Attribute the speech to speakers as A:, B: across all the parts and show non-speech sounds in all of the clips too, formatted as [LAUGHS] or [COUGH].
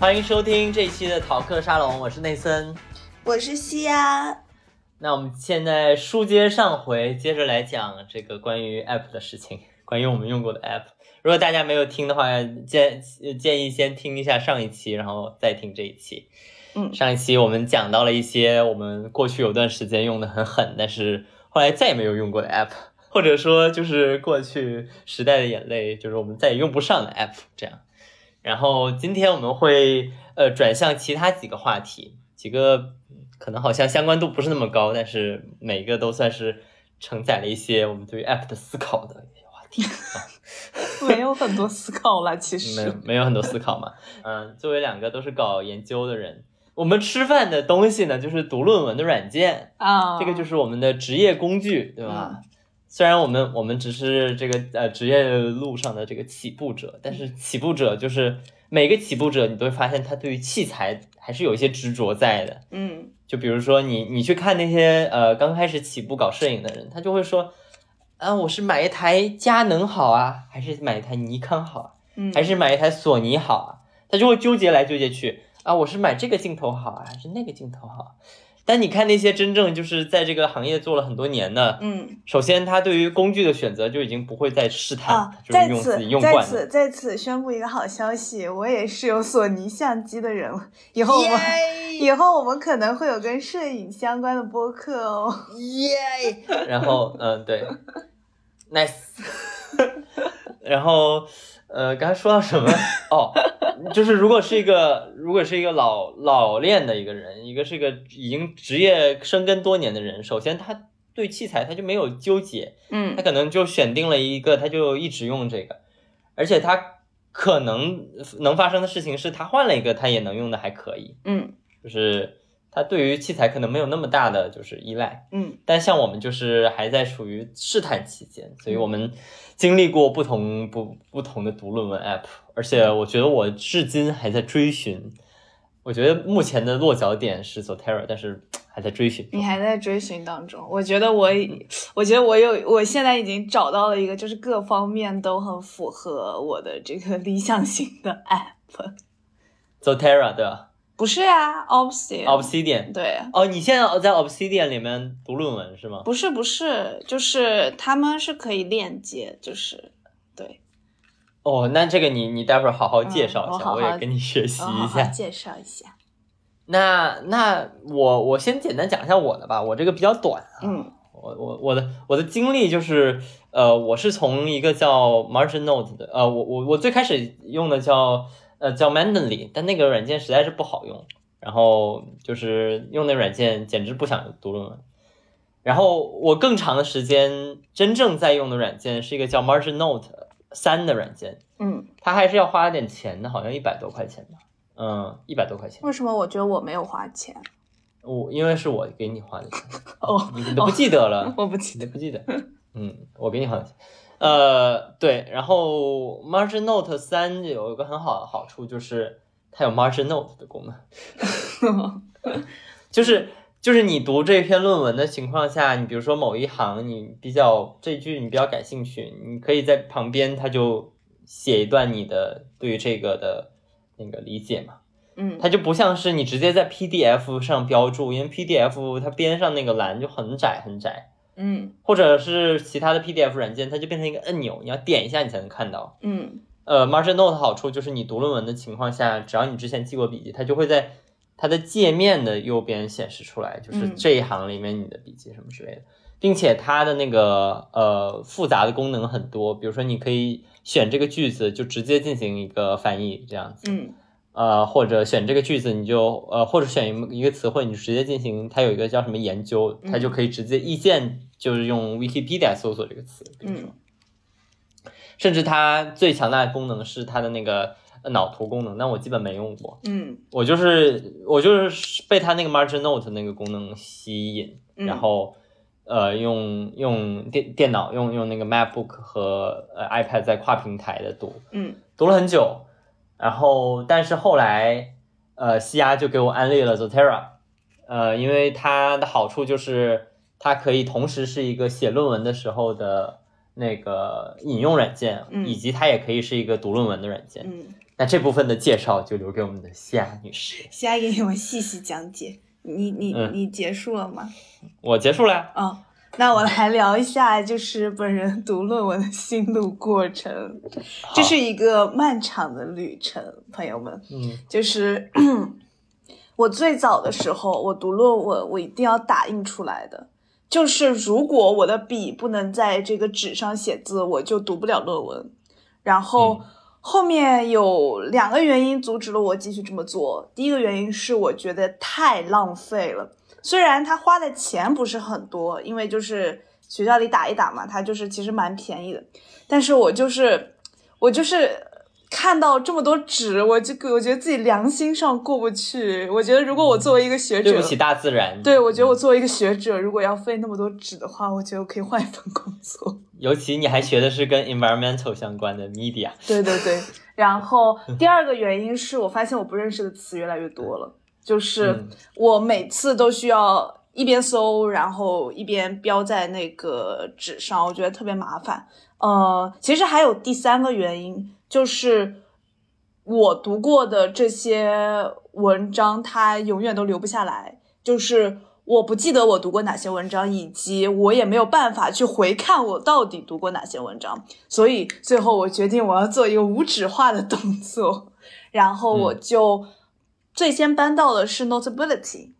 A: 欢迎收听这一期的逃课沙龙，我是内森，
B: 我是西亚。
A: 那我们现在书接上回，接着来讲这个关于 App 的事情，关于我们用过的 App。如果大家没有听的话，建建议先听一下上一期，然后再听这一期。
B: 嗯，
A: 上一期我们讲到了一些我们过去有段时间用的很狠，但是后来再也没有用过的 App，或者说就是过去时代的眼泪，就是我们再也用不上的 App，这样。然后今天我们会呃转向其他几个话题，几个可能好像相关度不是那么高，但是每个都算是承载了一些我们对于 app 的思考的一些话题啊。
B: 没有很多思考了，其
A: 没
B: 实
A: 没有很多思考嘛。嗯，作为两个都是搞研究的人，我们吃饭的东西呢，就是读论文的软件，
B: 啊，
A: 这个就是我们的职业工具，对吧？虽然我们我们只是这个呃职业路上的这个起步者，但是起步者就是每个起步者，你都会发现他对于器材还是有一些执着在的。
B: 嗯
A: 就比如说你你去看那些呃刚开始起步搞摄影的人，他就会说，啊我是买一台佳能好啊，还是买一台尼康好啊，
B: 嗯，
A: 还是买一台索尼好啊？他就会纠结来纠结去啊，我是买这个镜头好啊，还是那个镜头好啊？但你看那些真正就是在这个行业做了很多年的，
B: 嗯
A: 首先，他对于工具的选择就已经不会再试探，
B: 啊，
A: 就是
B: 在此
A: 用自己用
B: 在
A: 惯的。
B: 此在此宣布一个好消息，我也是有索尼相机的人了，以后我们以后我们可能会有跟摄影相关的播客哦。
A: 耶！然后，嗯，对，nice。[LAUGHS] 然后，呃，刚才说到什么？哦，就是如果是一个，如果是一个老老练的一个人，一个是一个已经职业深耕多年的人，首先他对器材他就没有纠结，
B: 嗯。
A: 他可能就选定了一个，他就一直用这个，而且他可能能发生的事情是他换了一个，他也能用的还可以，
B: 嗯。
A: 就是他对于器材可能没有那么大的就是依赖。
B: 嗯
A: 但像我们就是还在处于试探期间，所以我们经历过不同不不同的读论文 app，而且我觉得我至今还在追寻。我觉得目前的落脚点是 Zotero，但是还在追寻。
B: 你还在追寻当中，我觉得我已，我觉得我有，我现在已经找到了一个，就是各方面都很符合我的这个理想型的 app。
A: Zotero 对吧
B: 不是啊，Obsidian。
A: ？Obsidian
B: 对，
A: 哦，你现在在 Obsidian 里面读论文是吗？
B: 不是不是，就是他们是可以链接，就是对，
A: 哦，那这个你你待会儿好好介绍一下，
B: 嗯我好好
A: 我也跟你学习一下。
B: 好介绍一下。
A: 那那我我先简单讲一下我的吧，我这个比较短啊。
B: 嗯
A: 我我我的我的经历就是，呃，我是从一个叫 Margin Note 的，呃，我我我最开始用的叫呃叫 Mandenly，但那个软件实在是不好用，然后就是用那软件简直不想读论文。然后我更长的时间真正在用的软件是一个叫 Margin Note 三的软件，
B: 嗯，
A: 它还是要花点钱的，好像一百多块钱吧，嗯，一百多块钱。
B: 为什么我觉得我没有花钱？
A: 我因为是我给你花的钱，
B: 哦，
A: 你你都不记得了。
B: 我不记得。
A: 不记得？[LAUGHS] 嗯，我给你好，呃，对，然后 Margin Note 三有一个很好的好处，就是它有 Margin Note 的功能，[LAUGHS] 就是就是你读这篇论文的情况下，你比如说某一行你比较这句你比较感兴趣，你可以在旁边它就写一段你的对于这个的那个理解嘛。
B: 嗯。
A: 它就不像是你直接在 PDF 上标注，因为 PDF 它边上那个栏就很窄很窄，
B: 嗯。
A: 或者是其他的 PDF 软件，它就变成一个按钮，你要点一下你才能看到。
B: 嗯。
A: 呃，Margin Note 好处就是你读论文的情况下，只要你之前记过笔记，它就会在它的界面的右边显示出来，就是
B: 嗯。
A: 这一行里面你的笔记什么之类的，并且它的那个呃复杂的功能很多，比如说你可以选这个句子就直接进行一个翻译这样子。
B: 嗯。
A: 呃，或者选这个句子，你就呃，或者选一一个词汇，你就直接进行，它有一个叫什么研究，它就可以直接意见，就是用 Wikipedia 搜索这个词，比如说，甚至它最强大的功能是它的那个呃脑图功能，但我基本没用过，
B: 嗯。
A: 我就是我就是被它那个 Margin Note 那个功能吸引，
B: 嗯。
A: 然后呃用用电电脑用用那个 MacBook 和呃 iPad 在跨平台的读，
B: 嗯。
A: 读了很久，然后但是后来，呃，西亚就给我安利了 Zotera，呃，因为它的好处就是它可以同时是一个写论文的时候的那个引用软件，
B: 嗯
A: 以及它也可以是一个读论文的软件。
B: 嗯
A: 那这部分的介绍就留给我们的西亚女士。
B: 西亚给你们细细讲解。你你
A: 嗯
B: 你结束了吗？
A: 我结束了。
B: 哦，那我来聊一下，就是本人读论文的心路过程。这是一个漫长的旅程，朋友们。
A: 嗯
B: 就是 [CLEARS THROAT] 我最早的时候，我读论文，我一定要打印出来的。就是如果我的笔不能在这个纸上写字，我就读不了论文。然后
A: 嗯
B: 后面有两个原因阻止了我继续这么做。第一个原因是我觉得太浪费了，虽然他花的钱不是很多，因为就是学校里打一打嘛，他就是其实蛮便宜的，但是我就是我就是看到这么多纸，我就我觉得自己良心上过不去。我觉得如果我作为一个学者，
A: 对不起大自然。
B: 对我觉得我作为一个学者，如果要费那么多纸的话，我觉得我可以换一份工作。
A: 尤其你还学的是跟 environmental 相关的 media。
B: 对对对，然后第二个原因是我发现我不认识的词越来越多了，就是
A: 嗯
B: 我每次都需要一边搜，然后一边标在那个纸上，我觉得特别麻烦。呃，其实还有第三个原因，就是我读过的这些文章，它永远都留不下来，就是。我不记得我读过哪些文章，以及我也没有办法去回看我到底读过哪些文章，所以最后我决定我要做一个无纸化的动作，然后我就最先搬到的是 Notability，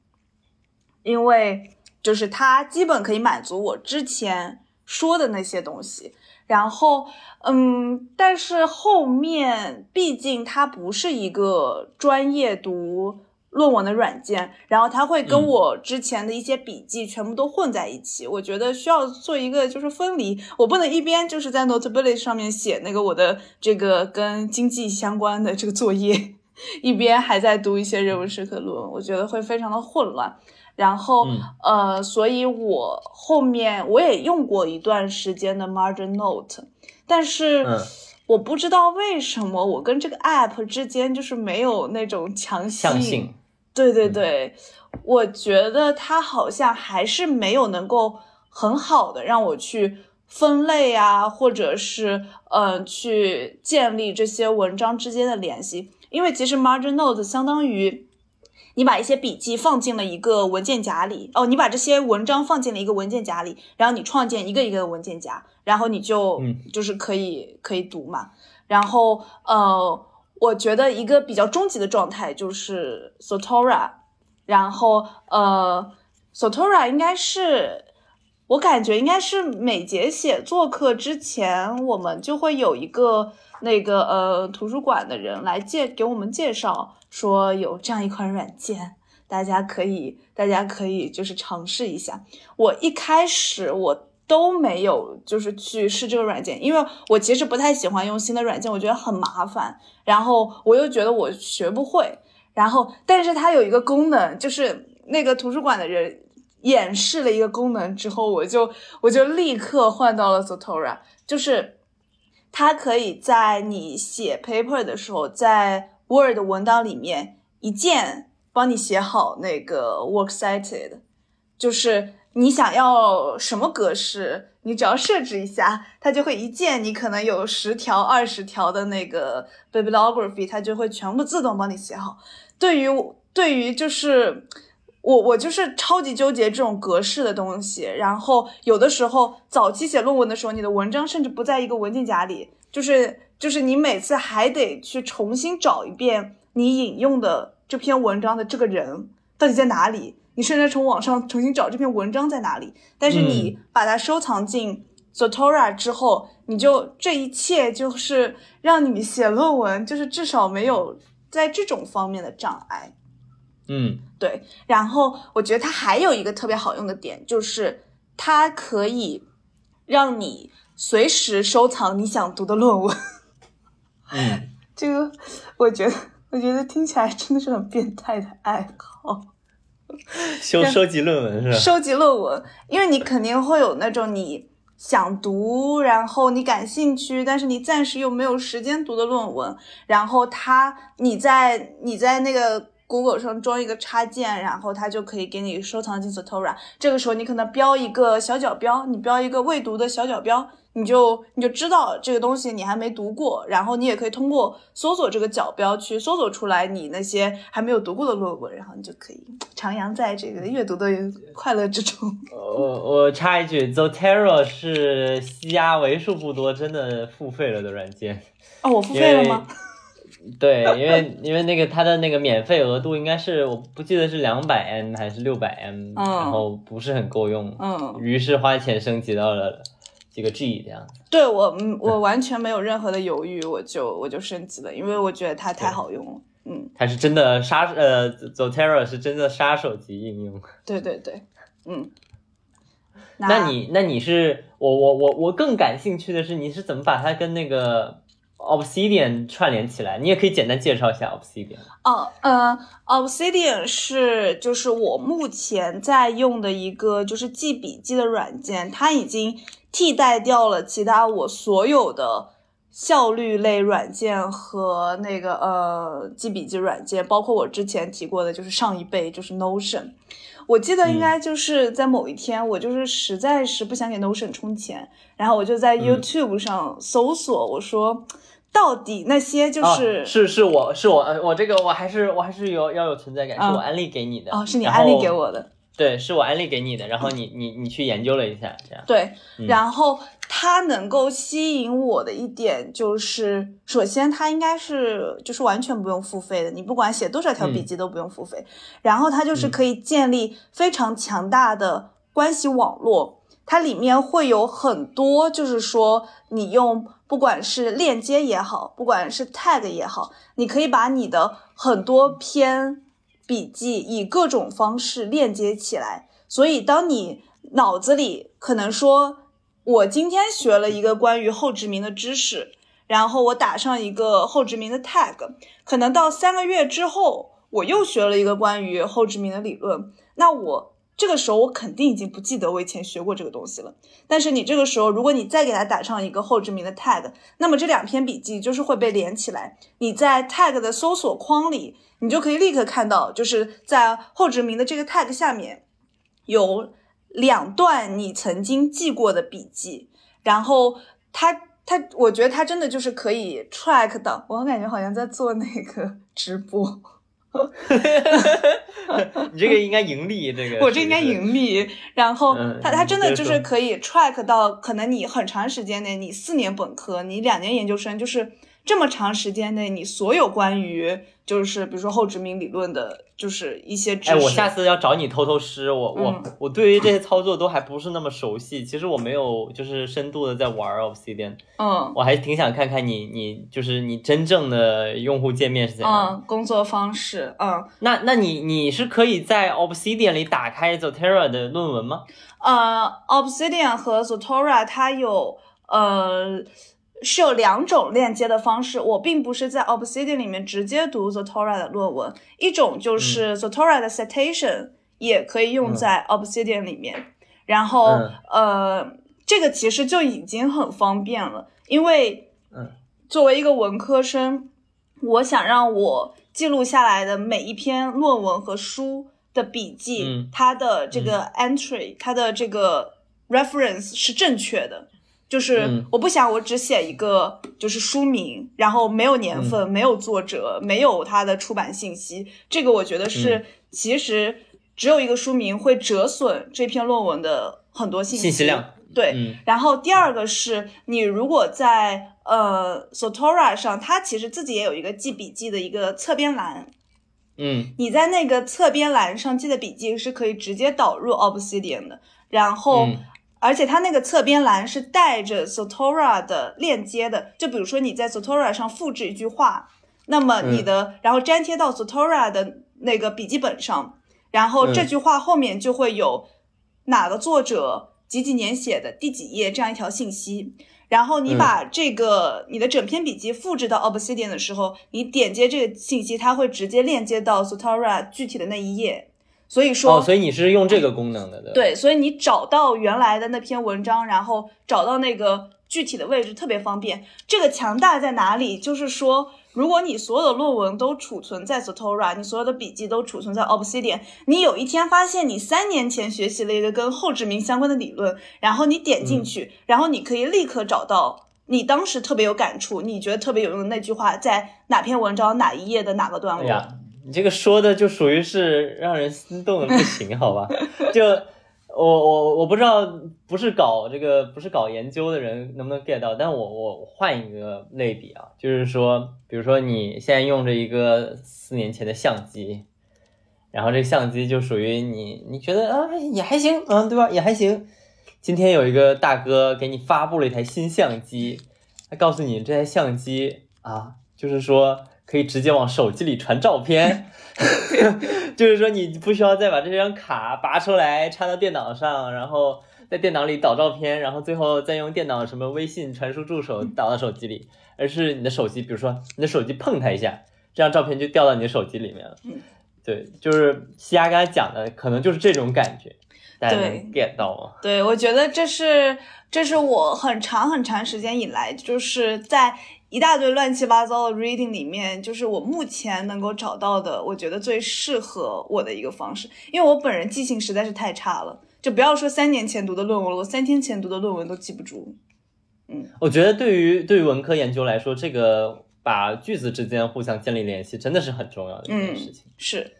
B: 因为就是它基本可以满足我之前说的那些东西，然后嗯，但是后面毕竟它不是一个专业读。论文的软件，然后它会跟我之前的一些笔记全部都混在一起。嗯、我觉得需要做一个就是分离，我不能一边就是在 Notability 上面写那个我的这个跟经济相关的这个作业，[LAUGHS] 一边还在读一些人文社科论文，我觉得会非常的混乱。然后、
A: 嗯、
B: 呃，所以我后面我也用过一段时间的 Margin Note，但是。
A: 嗯
B: 我不知道为什么我跟这个 app 之间就是没有那种强
A: 相性。
B: 对对对，嗯、我觉得它好像还是没有能够很好的让我去分类啊，或者是嗯、呃、去建立这些文章之间的联系。因为其实 margin notes 相当于你把一些笔记放进了一个文件夹里，哦，你把这些文章放进了一个文件夹里，然后你创建一个一个的文件夹。然后你就
A: 嗯
B: 就是可以可以读嘛，然后呃，我觉得一个比较终极的状态就是 Sotora，然后呃，Sotora 应该是我感觉应该是每节写作课之前，我们就会有一个那个呃图书馆的人来介给我们介绍说有这样一款软件，大家可以大家可以就是尝试一下。我一开始我。都没有，就是去试这个软件，因为我其实不太喜欢用新的软件，我觉得很麻烦，然后我又觉得我学不会，然后但是它有一个功能，就是那个图书馆的人演示了一个功能之后，我就我就立刻换到了 Zotora，就是它可以在你写 paper 的时候，在 Word 文档里面一键帮你写好那个 works cited，就是。你想要什么格式，你只要设置一下，它就会一键。你可能有十条、二十条的那个 bibliography，它就会全部自动帮你写好。对于对于就是我我就是超级纠结这种格式的东西。然后有的时候早期写论文的时候，你的文章甚至不在一个文件夹里，就是就是你每次还得去重新找一遍你引用的这篇文章的这个人到底在哪里。你甚至从网上重新找这篇文章在哪里，但是你把它收藏进 Zotora 之后，你就这一切就是让你写论文，就是至少没有在这种方面的障碍。
A: 嗯，
B: 对。然后我觉得它还有一个特别好用的点，就是它可以让你随时收藏你想读的论文。
A: 嗯，
B: 这个我觉得，我觉得听起来真的是很变态的爱好。
A: 收收集论文是吧？
B: 收集论文，因为你肯定会有那种你想读，然后你感兴趣，但是你暂时又没有时间读的论文。然后它，你在你在那个 Google 上装一个插件，然后它就可以给你收藏进 Zotora。这个时候你可能标一个小角标，你标一个未读的小角标，你就你就知道这个东西你还没读过，然后你也可以通过搜索这个角标去搜索出来你那些还没有读过的论文，然后你就可以徜徉在这个阅读的快乐之中。[LAUGHS]
A: 我我插一句，Zotero 是西亚为数不多真的付费了的软件。
B: 哦，我付费了吗？[LAUGHS]
A: 对，因为因为那个它的那个免费额度应该是我不记得是两百 M 还是六百 M，然后不是很够用，
B: 嗯，
A: 于是花钱升级到了。几个 G 这样子，
B: 对我，[LAUGHS] 我完全没有任何的犹豫，我就我就升级了，因为我觉得它太好用了。嗯，
A: 它是真的杀，呃，Zotero 是真的杀手级应用。
B: 对对对，嗯。
A: 那你那你是我我我我更感兴趣的是你是怎么把它跟那个 Obsidian 串联起来？你也可以简单介绍一下 Obsidian。
B: 哦，呃，Obsidian 是就是我目前在用的一个就是记笔记的软件，它已经。替代掉了其他我所有的效率类软件和那个呃记笔记软件，包括我之前提过的，就是上一辈就是 Notion。我记得应该就是在某一天，我就是实在是不想给 Notion 充钱，然后我就在 YouTube 上搜索，我说到底那些就是
A: 是是我是我我这个我还是我还是有要有存在感，是我安利给你的
B: 哦，是你安利给我的。
A: 对，是我安利给你的，然后你你你去研究了一下，这样
B: 对。然后它能够吸引我的一点就是，首先它应该是就是完全不用付费的，你不管写多少条笔记都不用付费。然后它就是可以建立非常强大的关系网络，它里面会有很多，就是说你用不管是链接也好，不管是 tag 也好，你可以把你的很多篇。笔记以各种方式链接起来，所以当你脑子里可能说，我今天学了一个关于后殖民的知识，然后我打上一个后殖民的 tag，可能到三个月之后，我又学了一个关于后殖民的理论，那我。这个时候我肯定已经不记得我以前学过这个东西了。但是你这个时候，如果你再给它打上一个后殖民的 tag，那么这两篇笔记就是会被连起来。你在 tag 的搜索框里，你就可以立刻看到，就是在后殖民的这个 tag 下面有两段你曾经记过的笔记。然后它它，我觉得它真的就是可以 track 的。我感觉好像在做那个直播。[LAUGHS]
A: 你这个应该盈利，这个 [LAUGHS]
B: 我这应该盈利。然后他他真的就是可以 track 到，可能你很长时间内，你四年本科，你两年研究生，就是这么长时间内，你所有关于就是比如说后殖民理论的。就是一些知识。
A: 哎，我下次要找你偷偷师，我我我对于这些操作都还不是那么熟悉。其实我没有就是深度的在玩 Obsidian。
B: 嗯，
A: 我还挺想看看你你就是你真正的用户界面是怎样。
B: 嗯，工作方式。嗯，
A: 那那你你是可以在 Obsidian 里打开 Zotero 的论文吗？
B: 呃，Obsidian 和 Zotero 它有呃。是有两种链接的方式，我并不是在 Obsidian 里面直接读 Zotora 的论文，一种就是 Zotora 的 citation 也可以用在 Obsidian 里面，然后呃，这个其实就已经很方便了，因为作为一个文科生，我想让我记录下来的每一篇论文和书的笔记，它的这个 entry，它的这个 reference 是正确的。就是我不想我只写一个就是书名，然后没有年份，没有作者，没有它的出版信息。这个我觉得是其实只有一个书名会折损这篇论文的很多信息
A: 信息量。
B: 对，然后第二个是你如果在呃 s o t o r a 上，它其实自己也有一个记笔记的一个侧边栏。
A: 嗯，
B: 你在那个侧边栏上记的笔记是可以直接导入 Obsidian 的，然后。而且它那个侧边栏是带着 Sotora 的链接的，就比如说你在 Sotora 上复制一句话，那么你的然后粘贴到 Sotora 的那个笔记本上，然后这句话后面就会有哪个作者几几年写的第几页这样一条信息，然后你把这个你的整篇笔记复制到 Obsidian 的时候，你点击这个信息，它会直接链接到 Sotora 具体的那一页。所以说，哦
A: 所以你是用这个功能的，
B: 对。对，所以你找到原来的那篇文章，然后找到那个具体的位置特别方便。这个强大在哪里？就是说，如果你所有的论文都储存在 Satora，你所有的笔记都储存在 Obsidian，你有一天发现你三年前学习了一个跟后殖民相关的理论，然后你点进去，然后你可以立刻找到你当时特别有感触、你觉得特别有用的那句话在哪篇文章哪一页的哪个段落。
A: 哎呀，你这个说的就属于是让人心动的不行，[LAUGHS] 好吧？就。我我我不知道，不是搞这个不是搞研究的人能不能 get 到，但我我换一个类比啊，就是说，比如说你现在用着一个四年前的相机，然后这相机就属于你，你觉得啊也还行，嗯，对吧？也还行。今天有一个大哥给你发布了一台新相机，他告诉你这台相机啊，就是说。可以直接往手机里传照片，[LAUGHS] 就是说你不需要再把这张卡拔出来插到电脑上，然后在电脑里导照片，然后最后再用电脑什么微信传输助手导到手机里，而是你的手机，比如说你的手机碰它一下，这张照片就掉到你的手机里面了。对，就是西亚刚才讲的，可能就是这种感觉，大家能 get 到吗？
B: 对，我觉得这是这是我很长很长时间以来就是在。一大堆乱七八糟的 reading 里面，就是我目前能够找到的，我觉得最适合我的一个方式。因为我本人记性实在是太差了，就不要说三年前读的论文了，我三天前读的论文都记不住。嗯，
A: 我觉得对于对于文科研究来说，这个把句子之间互相建立联系，真的是很重要的一件事情。
B: 是，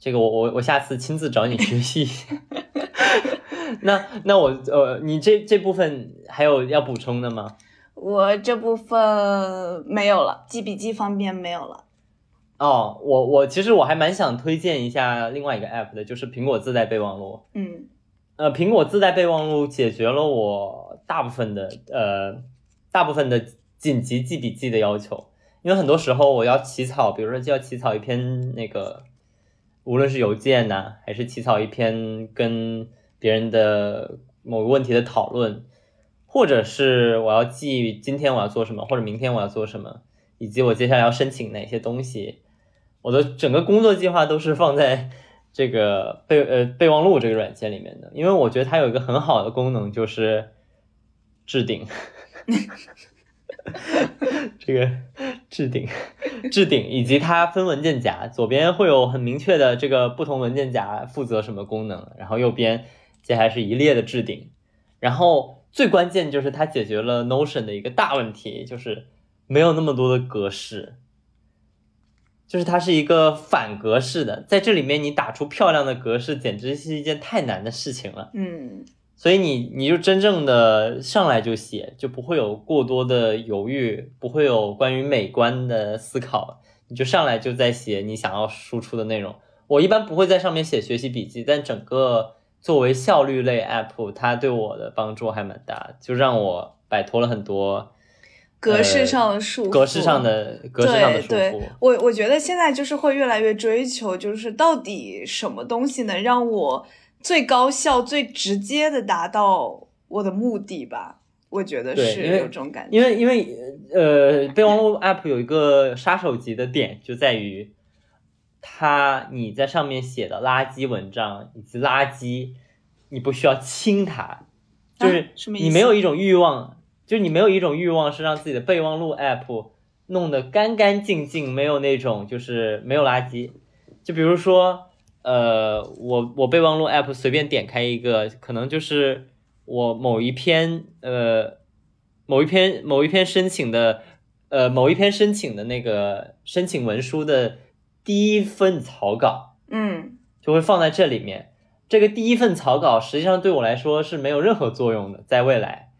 A: 这个我我我下次亲自找你学习。[LAUGHS] 那那我呃，你这这部分还有要补充的吗？
B: 我这部分没有了，记笔记方面没有了。
A: 哦，我我其实我还蛮想推荐一下另外一个 app 的，就是苹果自带备忘录。
B: 嗯，
A: 呃，苹果自带备忘录解决了我大部分的呃大部分的紧急记笔记的要求，因为很多时候我要起草，比如说就要起草一篇那个，无论是邮件呐，还是起草一篇跟别人的某个问题的讨论。或者是我要记今天我要做什么，或者明天我要做什么，以及我接下来要申请哪些东西，我的整个工作计划都是放在这个备呃备忘录这个软件里面的。因为我觉得它有一个很好的功能，就是置顶，[LAUGHS] 这个置顶置顶，以及它分文件夹，左边会有很明确的这个不同文件夹负责什么功能，然后右边接下来是一列的置顶，然后。最关键就是它解决了 Notion 的一个大问题，就是没有那么多的格式，就是它是一个反格式的，在这里面你打出漂亮的格式，简直是一件太难的事情了。
B: 嗯，
A: 所以你你就真正的上来就写，就不会有过多的犹豫，不会有关于美观的思考，你就上来就在写你想要输出的内容。我一般不会在上面写学习笔记，但整个。作为效率类 app，它对我的帮助还蛮大，就让我摆脱了很多
B: 格式上的束缚，
A: 格式上的格式上的束
B: 缚。我我觉得现在就是会越来越追求，就是到底什么东西能让我最高效、最直接的达到我的目的吧？我觉得是有这种感
A: 觉。因为因为呃，备忘录 app 有一个杀手级的点，就在于。它你在上面写的垃圾文章以及垃圾，你不需要清它，就是你没有一种欲望，就是你没有一种欲望是让自己的备忘录 app 弄得干干净净，没有那种就是没有垃圾。就比如说，呃，我我备忘录 app 随便点开一个，可能就是我某一篇呃某一篇某一篇申请的呃某一篇申请的那个申请文书的。第一份草稿，
B: 嗯，
A: 就会放在这里面。这个第一份草稿实际上对我来说是没有任何作用的，在未来。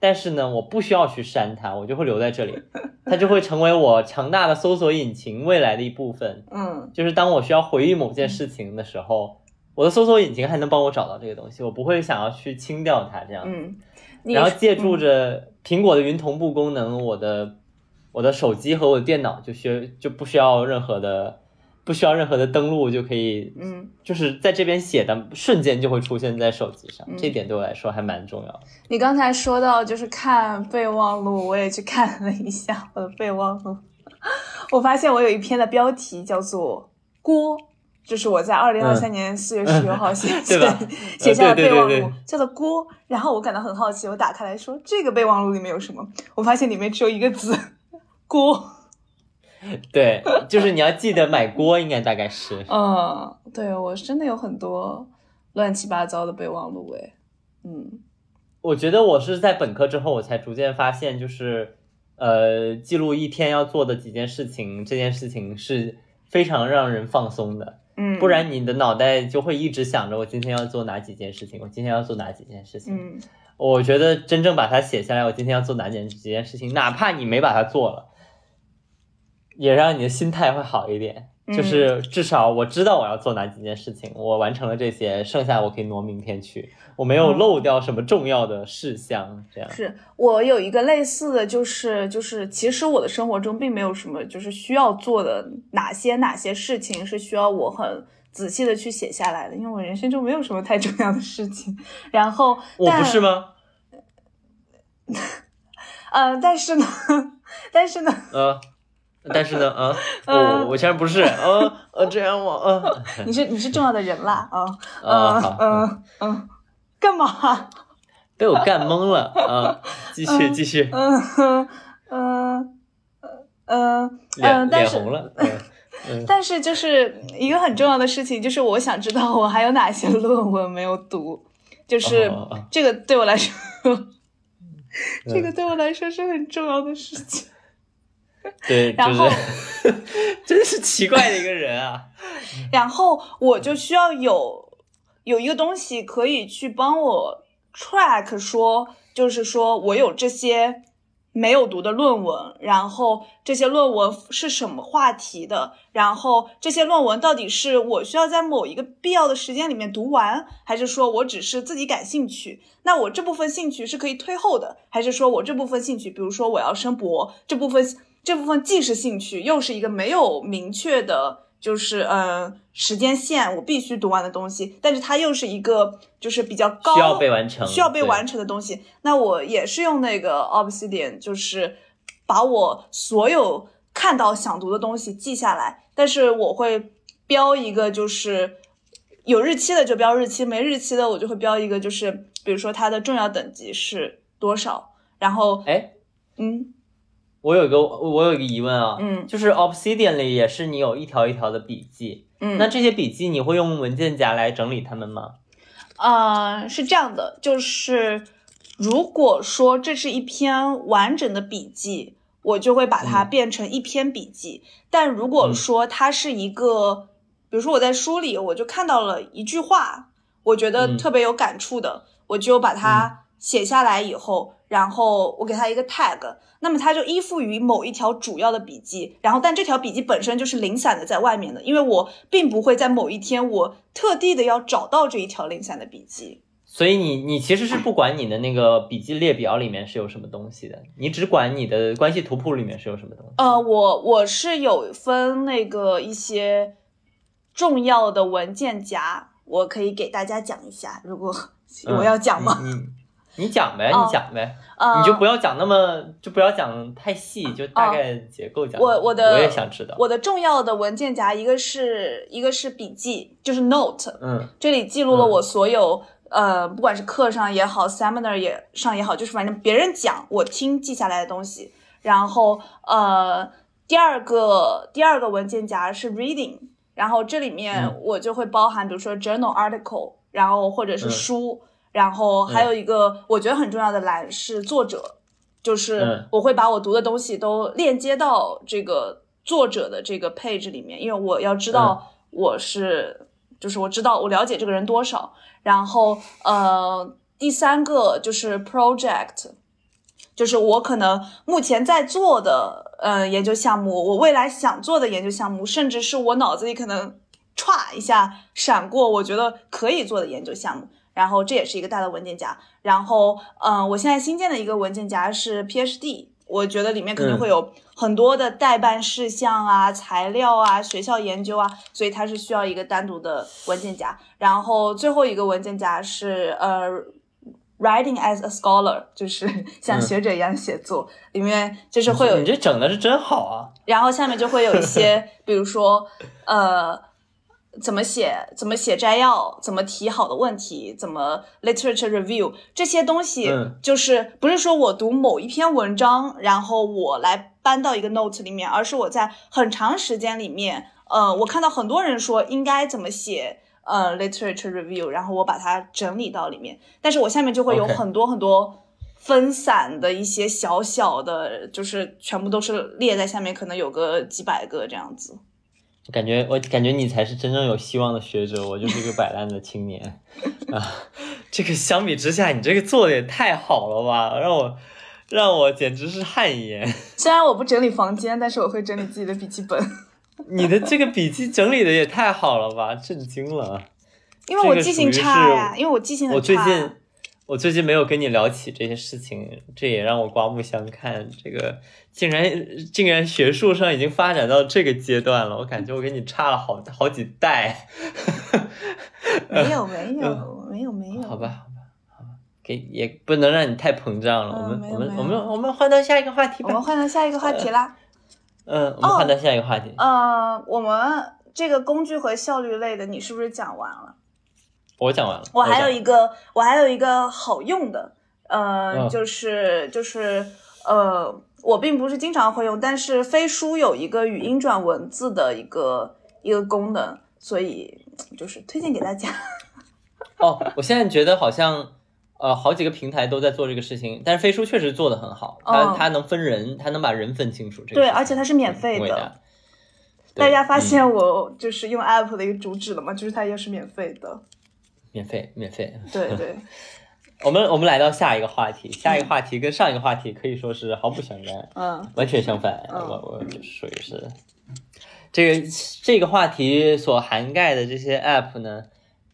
A: 但是呢，我不需要去删它，我就会留在这里，[LAUGHS] 它就会成为我强大的搜索引擎未来的一部分。
B: 嗯，
A: 就是当我需要回忆某件事情的时候，我的搜索引擎还能帮我找到这个东西，我不会想要去清掉它这样。
B: 嗯，
A: 然后借助着苹果的云同步功能，我的我的手机和我的电脑就需就不需要任何的。不需要任何的登录就可以，
B: 嗯，
A: 就是在这边写的瞬间就会出现在手机上，这点对我来说还蛮重要的。
B: 你刚才说到就是看备忘录，我也去看了一下我的备忘录，[LAUGHS] 我发现我有一篇的标题叫做“锅”，就是我在二零二三年四月十六号写 [LAUGHS]
A: 对吧
B: 写写下的备忘
A: 对对
B: 录，叫做锅。然后我感到很好奇，我打开来说这个备忘录里面有什么？我发现里面只有一个字锅。[LAUGHS]
A: 对，就是你要记得买锅，应该大概是。
B: 嗯，对我真的有很多乱七八糟的备忘录诶。嗯
A: 我觉得我是在本科之后，我才逐渐发现，就是呃，记录一天要做的几件事情，这件事情是非常让人放松的。
B: 嗯，
A: 不然你的脑袋就会一直想着我今天要做哪几件事情，我今天要做哪几件事情。
B: 嗯
A: 我觉得真正把它写下来，我今天要做哪件几件事情，哪怕你没把它做了，也让你的心态会好一点。
B: 嗯
A: 就是至少我知道我要做哪几件事情，我完成了这些，剩下我可以挪明天去，我没有
B: 嗯
A: 漏掉什么重要的事项。这样，
B: 是我有一个类似的就是就是其实我的生活中并没有什么就是需要做的哪些哪些事情是需要我很仔细的去写下来的，因为我人生中没有什么太重要的事情。然后
A: 我不是
B: 吗？
A: 吗？[LAUGHS]
B: 呃，但是呢，但是呢，
A: 呃，[LAUGHS] 但是呢，啊，
B: 嗯
A: 我我竟然不是，呃呃，这样我，啊，[LAUGHS]
B: 你是你是重要的人啦，啊，
A: 啊，
B: 嗯
A: 好，
B: 嗯嗯，干嘛？
A: 被我干懵了啊！继 [LAUGHS] 续继续，
B: 嗯嗯嗯嗯但是
A: 脸红了，嗯嗯
B: 但是就是一个很重要的事情，就是我想知道我还有哪些论文没有读，就是这个对我来说，这
A: 嗯
B: 个对我来说是很重要的事情。[LAUGHS]
A: 对，
B: 然后
A: 是 [LAUGHS] 真是奇怪的一个人啊！[LAUGHS]
B: 然后我就需要有有一个东西可以去帮我 track 说，就是说我有这些没有读的论文，然后这些论文是什么话题的，然后这些论文到底是我需要在某一个必要的时间里面读完，还是说我只是自己感兴趣？那我这部分兴趣是可以推后的，还是说我这部分兴趣，比如说我要升博，这部分这部分既是兴趣，又是一个没有明确的。就是呃时间线，我必须读完的东西，但是它又是一个就是比较高
A: 需要被完成
B: 需要被完成的东西。那我也是用那个 Obsidian，就是把我所有看到想读的东西记下来，但是我会标一个就是有日期的就标日期，没日期的我就会标一个就是比如说它的重要等级是多少，然后
A: 哎，
B: 嗯
A: 我有一个我有一个疑问啊，
B: 嗯。
A: 就是 Obsidian 里也是你有一条一条的笔记，
B: 嗯，
A: 那这些笔记你会用文件夹来整理它们吗？
B: 呃，是这样的，就是如果说这是一篇完整的笔记，我就会把它
A: 嗯。
B: 变成一篇笔记。但如果
A: 嗯。
B: 说它是一个，比如说我在书里我就看到了一句话，我觉得
A: 嗯。
B: 特别有感触的，我就把它写下来以后，然后我给他一个 tag，那么它就依附于某一条主要的笔记，然后但这条笔记本身就是零散的在外面的，因为我并不会在某一天我特地的要找到这一条零散的笔记。
A: 所以你你其实是不管你的那个笔记列表里面是有什么东西的，你只管你的关系图谱里面是有什么东西。
B: 呃，我我是有分那个一些重要的文件夹，我可以给大家讲一下，如果
A: 嗯
B: 我要讲吗？
A: 嗯你你讲呗，
B: 哦。
A: 你讲呗，
B: 呃，
A: 你就不要讲那么就不要讲太细，就大概结构讲。
B: 我我的
A: 我也想知道。
B: 我的重要的文件夹，一个是一个是笔记，就是 note，
A: 嗯。
B: 这里记录了
A: 嗯
B: 我所有、呃，不管是课上也好，seminar 也上也好，就是反正别人讲我听记下来的东西。然后呃，第二个第二个文件夹是 reading，然后这里面
A: 嗯。
B: 我就会包含，比如说 journal article，然后或者是
A: 嗯。
B: 书，然后还有一个我觉得很重要的栏是作者，就是
A: 嗯
B: 我会把我读的东西都链接到这个作者的这个 page 里面，因为我要知道我是，就是我知道我了解这个人多少。然后呃，第三个就是 project，就是我可能目前在做的呃研究项目，我未来想做的研究项目，甚至是我脑子里可能歘一下闪过，我觉得可以做的研究项目。然后这也是一个大的文件夹。然后，嗯、我现在新建的一个文件夹是 PhD，我觉得里面肯定
A: 嗯
B: 会有很多的代办事项啊、材料啊、学校研究啊，所以它是需要一个单独的文件夹。然后最后一个文件夹是呃。Writing as a scholar [LAUGHS] 就是像
A: 嗯
B: 学者一样写作，里面就是会有
A: 你这整的是真好啊！
B: 然后下面就会有一些，比如说，呃怎么写，怎么写摘要，怎么提好的问题，怎么 literature review 这些东西，
A: 嗯
B: 就是不是说我读某一篇文章，然后我来搬到一个 note 里面，而是我在很长时间里面，呃，我看到很多人说应该怎么写。呃，literature review，然后我把它整理到里面，但是我下面就会有很多很多分散的一些小小的，就是全部都是列在下面，可能有个几百个这样子。
A: 我感觉我感觉你才是真正有希望的学者，我就是一个摆烂的青年 [LAUGHS] 啊。这个相比之下，你这个做的也太好了吧，让我让我简直是汗颜。[LAUGHS]
B: 虽然我不整理房间，但是我会整理自己的笔记本，
A: 你的这个笔记整理的也太好了吧，震惊了。[LAUGHS]
B: 因为我记性差呀，因为我记性很差。
A: 我最近我最近没有跟你聊起这些事情，这也让我刮目相看。这个竟然竟然学术上已经发展到这个阶段了，我感觉我跟你差了好好几代。
B: 没有 [LAUGHS] 没有没有没有，
A: 好吧好吧好吧，给也不能让你太膨胀了。
B: 嗯
A: 我们我们我们我们换到下一个话题吧。
B: 我们换到下一个话题啦。
A: 嗯，我们换到下一个话题。
B: 呃，我们这个工具和效率类的，你是不是讲完了？
A: 我讲完了。
B: 我还有一个，我还有一个好用的，呃，
A: 嗯
B: 就是就是呃，我并不是经常会用，但是飞书有一个语音转文字的一个一个功能，所以就是推荐给大家。[LAUGHS]
A: 哦，我现在觉得好像呃好几个平台都在做这个事情，但是飞书确实做的很好，它、
B: 嗯
A: 它能分人，它能把人分清楚。这个
B: 对而且它是免费的
A: 大
B: 大家发
A: 嗯
B: 现我就是用 app 的一个主旨了吗？就是它也是免费的。
A: 免费免费。
B: 对对，[LAUGHS]
A: 我们我们来到下一个话题，下一个话题跟上一个话题可以说是毫不相干，
B: 嗯
A: 完全相反。
B: 嗯
A: 我我就属于是这个这个话题所涵盖的这些 app 呢，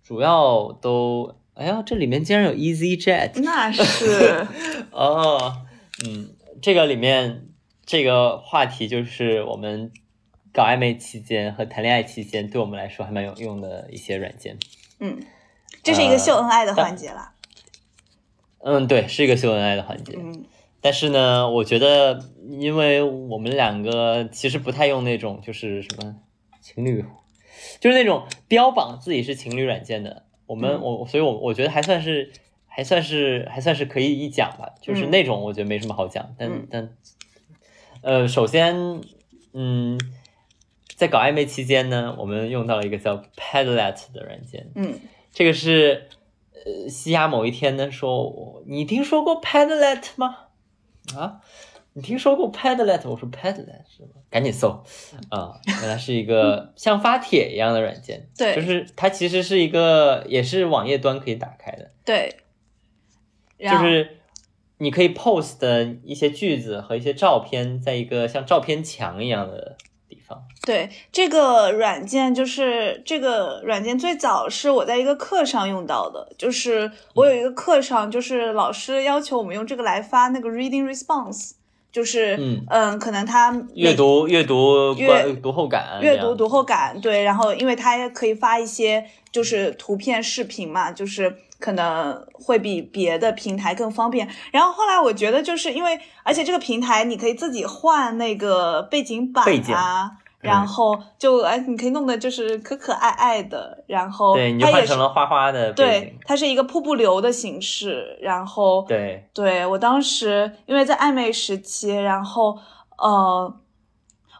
A: 主要都哎呀，这里面竟然有 EasyJet，
B: 那是 [LAUGHS]
A: 哦，嗯，这个里面这个话题就是我们搞暧昧期间和谈恋爱期间，对我们来说还蛮有用的一些软件。
B: 嗯，这是一个秀恩爱的环节啦。
A: 嗯，对，是一个秀恩爱的环节。
B: 嗯
A: 但是呢，我觉得，因为我们两个其实不太用那种就是什么情侣，就是那种标榜自己是情侣软件的。我们、
B: 嗯
A: 我，所以我我觉得还算是还算是还算是可以一讲吧。就是
B: 嗯
A: 那种我觉得没什么好讲，但、
B: 嗯
A: 但呃，首先，嗯，在搞暧昧期间呢，我们用到了一个叫 Padlet 的软件。
B: 嗯，
A: 这个是呃，西亚某一天呢说，我你听说过 Padlet 吗？啊，你听说过 Padlet？我说 Padlet 是吗？赶紧搜啊，原来是一个像发帖一样的软件，
B: 对
A: 就是它其实是一个也是网页端可以打开的，
B: 对。
A: 就是你可以 post 的一些句子和一些照片，在一个像照片墙一样的地方。
B: 对这个软件，就是这个软件最早是我在一个课上用到的，就是我有一个课上，就是老师要求我们用这个来发那个 reading response，就是
A: 嗯。
B: 可能他
A: 阅读阅读
B: 阅
A: 读读后感，
B: 阅读读后感，对，然后因为它也可以发一些就是图片、视频嘛，就是可能会比别的平台更方便。然后后来我觉得，就是因为而且这个平台你可以自己换那个背景板
A: 背景
B: 啊。然后就哎，你可以弄的就是可可爱爱的，然后
A: 对，你
B: 也是
A: 换成了花花的背
B: 对，，它是一个瀑布流的形式，然后
A: 对，
B: 对我当时因为在暧昧时期，然后呃，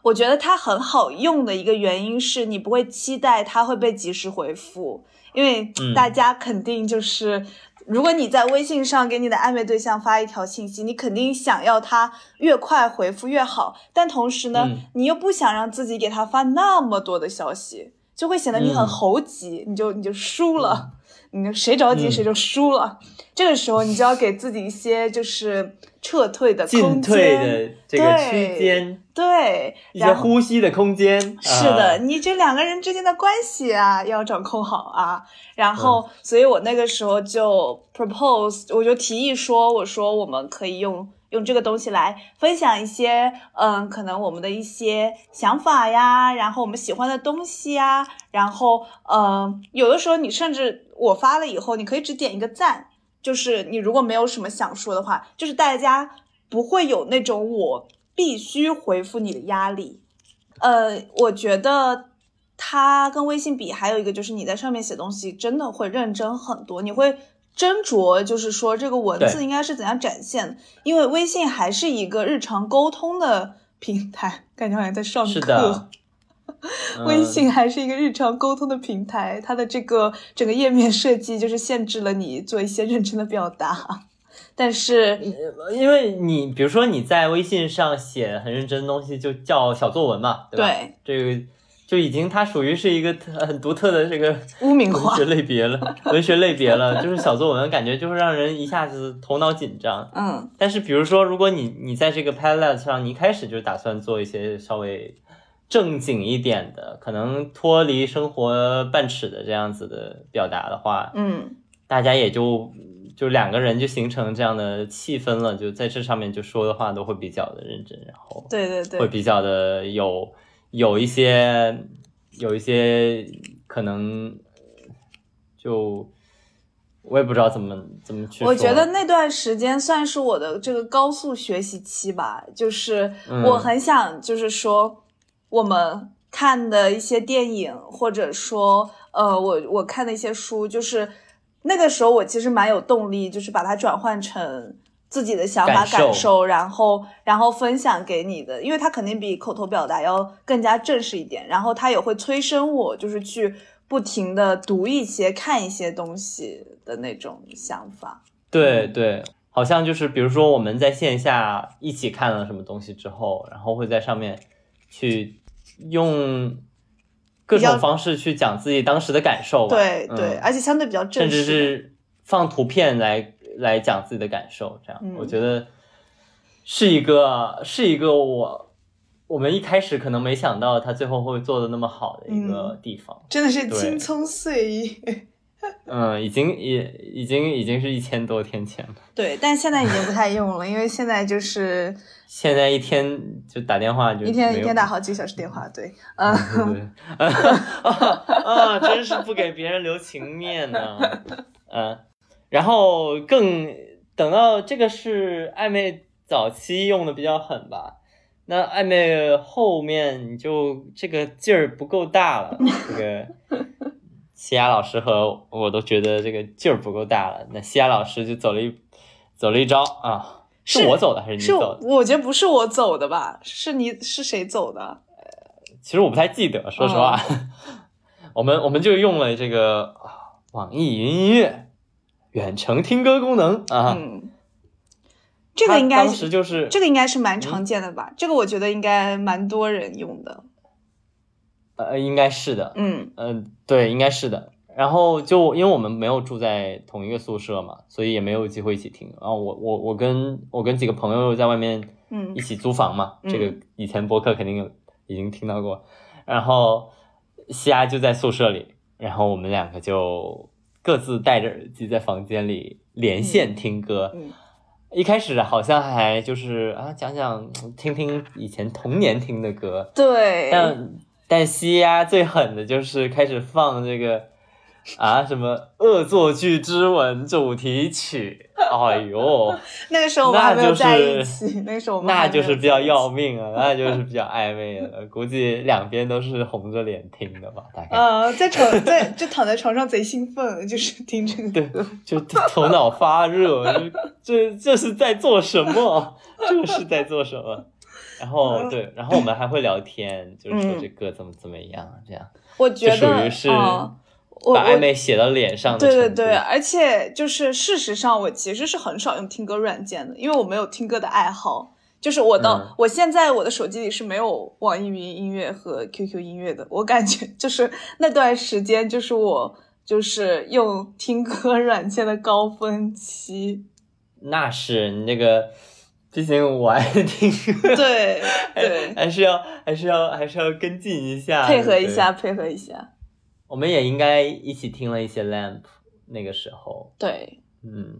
B: 我觉得它很好用的一个原因是你不会期待它会被及时回复，因为
A: 嗯
B: 大家肯定就是。如果你在微信上给你的暧昧对象发一条信息，你肯定想要他越快回复越好，但同时呢，
A: 嗯
B: 你又不想让自己给他发那么多的消息，就会显得你很
A: 嗯
B: 猴急，你就你就输了，你就谁着急
A: 嗯
B: 谁就输了。这个时候，你就要给自己一些就是撤退的
A: 进
B: 空
A: 退
B: 间，
A: 的这个
B: 对
A: 区间，
B: 对，
A: 一些
B: 然后
A: 呼吸的空间。
B: 是的，
A: 啊
B: 你这两个人之间的关系啊，要掌控好啊。然
A: 嗯
B: 后，所以我那个时候就 propose，我就提议说，我说我们可以用用这个东西来分享一些，嗯，可能我们的一些想法呀，然后我们喜欢的东西呀，然后，嗯，有的时候你甚至我发了以后，你可以只点一个赞，就是你如果没有什么想说的话，就是大家不会有那种我必须回复你的压力。呃，我觉得它跟微信比，还有一个就是你在上面写东西真的会认真很多，你会斟酌，就是说这个文字应该是怎样展现，因为微信还是一个日常沟通的平台，感觉好像在上课。
A: 是的，[LAUGHS]
B: 微
A: 嗯
B: 信还是一个日常沟通的平台，它的这个整个页面设计就是限制了你做一些认真的表达。但是，
A: 因为你比如说你在微信上写很认真的东西，就叫小作文嘛，对吧？
B: 对
A: 这个就已经它属于是一个很独特的这个
B: 污名化
A: 文学类别了，文学类别了，就是小作文，感觉就是让人一下子头脑紧张。
B: 嗯，
A: 但是比如说，如果你你在这个 Padlet 上，你一开始就打算做一些稍微正经一点的，可能脱离生活半尺的这样子的表达的话，
B: 嗯，
A: 大家也就就两个人就形成这样的气氛了，就在这上面就说的话都会比较的认真，然后
B: 对对对，
A: 会比较的有有一些有一些可能就我也不知道怎么怎么去说。
B: 我觉得那段时间算是我的这个高速学习期吧，就是
A: 嗯
B: 我很想，就是说我们看的一些电影，或者说呃，我我看的一些书，就是那个时候我其实蛮有动力，就是把它转换成自己的想法
A: 感受
B: 感受，然后然后分享给你的，因为它肯定比口头表达要更加正式一点，然后它也会催生我，就是去不停的读一些、看一些东西的那种想法。
A: 对对，好像就是比如说我们在线下一起看了什么东西之后，然后会在上面去用各种方式去讲自己当时的感受吧。嗯
B: 对对，而且相对比较正
A: 甚至。是放图片来来讲自己的感受，这样、
B: 嗯
A: 我觉得是一个是一个我我们一开始可能没想到他最后会做的那么好的一个地方。
B: 真的是青葱岁月。[LAUGHS]
A: 嗯，已经也已经已经是一千多天前了，
B: 对，但现在已经不太用了，因为现在就是 [LAUGHS]
A: 现在一天就打电话就
B: 一天一天打好几个小时电话。对，嗯，
A: 对 [LAUGHS] 啊啊，真是不给别人留情面呢。嗯，然后更等到这个是暧昧早期用的比较狠吧，那暧昧后面你就这个劲儿不够大了，这个。西亚老师和我都觉得这个劲儿不够大了，那西亚老师就走了一走了一招啊，是
B: 是
A: 我走的还是你走的？
B: 我觉得不是我走的吧？是你是谁走的？
A: 其实我不太记得，说实话，[LAUGHS] 我们我们就用了这个啊网易云音乐远程听歌功能啊，
B: 嗯，这个应该
A: 它当时就是
B: 这个应该是蛮常见的吧？这个我觉得应该蛮多人用的。
A: 呃应该是的，
B: 嗯
A: 嗯、对，应该是的。然后就因为我们没有住在同一个宿舍嘛，所以也没有机会一起听。然后我我我跟我跟几个朋友在外面
B: 嗯
A: 一起租房嘛，
B: 嗯
A: 这个以前播客肯定有已经听到过。然后西亚就在宿舍里，然后我们两个就各自戴着耳机在房间里连线听歌。
B: 嗯
A: 一开始好像还就是啊讲讲听听以前童年听的歌，
B: 对，
A: 但但西亚最狠的就是开始放这个啊什么《恶作剧之吻》主题曲，哎呦，[LAUGHS]
B: 那个时候我们还没有
A: 那就是
B: 在一起，那个时候我们
A: 那就是比较要命啊，那就是比较暧昧了，估计两边都是红着脸听的吧，大概。
B: 呃，在床在就躺在床上贼兴奋，就是听这个
A: 对。就头脑发热，就这这是在做什么？这是在做什么？然后对，然后我们还会聊天，就是说
B: 嗯。
A: 这歌怎么怎么样，这样。
B: 我觉
A: 得属
B: 得，
A: 于是把暧昧写到脸上的
B: 对对对，而且就是事实上，我其实是很少用听歌软件的，因为我没有听歌的爱好。就是我到、
A: 嗯。
B: 我现在我的手机里是没有网易云音乐和 QQ 音乐的，我感觉就是那段时间就是我就是用听歌软件的高峰期。
A: 那是你这个，毕竟我爱听歌，
B: 对 [LAUGHS]
A: 还
B: 对，
A: 还是要还是要还是要跟进一下，
B: 配合一下，配合一下。
A: 我们也应该一起听了一些 Lamp，那个时候，
B: 对，
A: 嗯，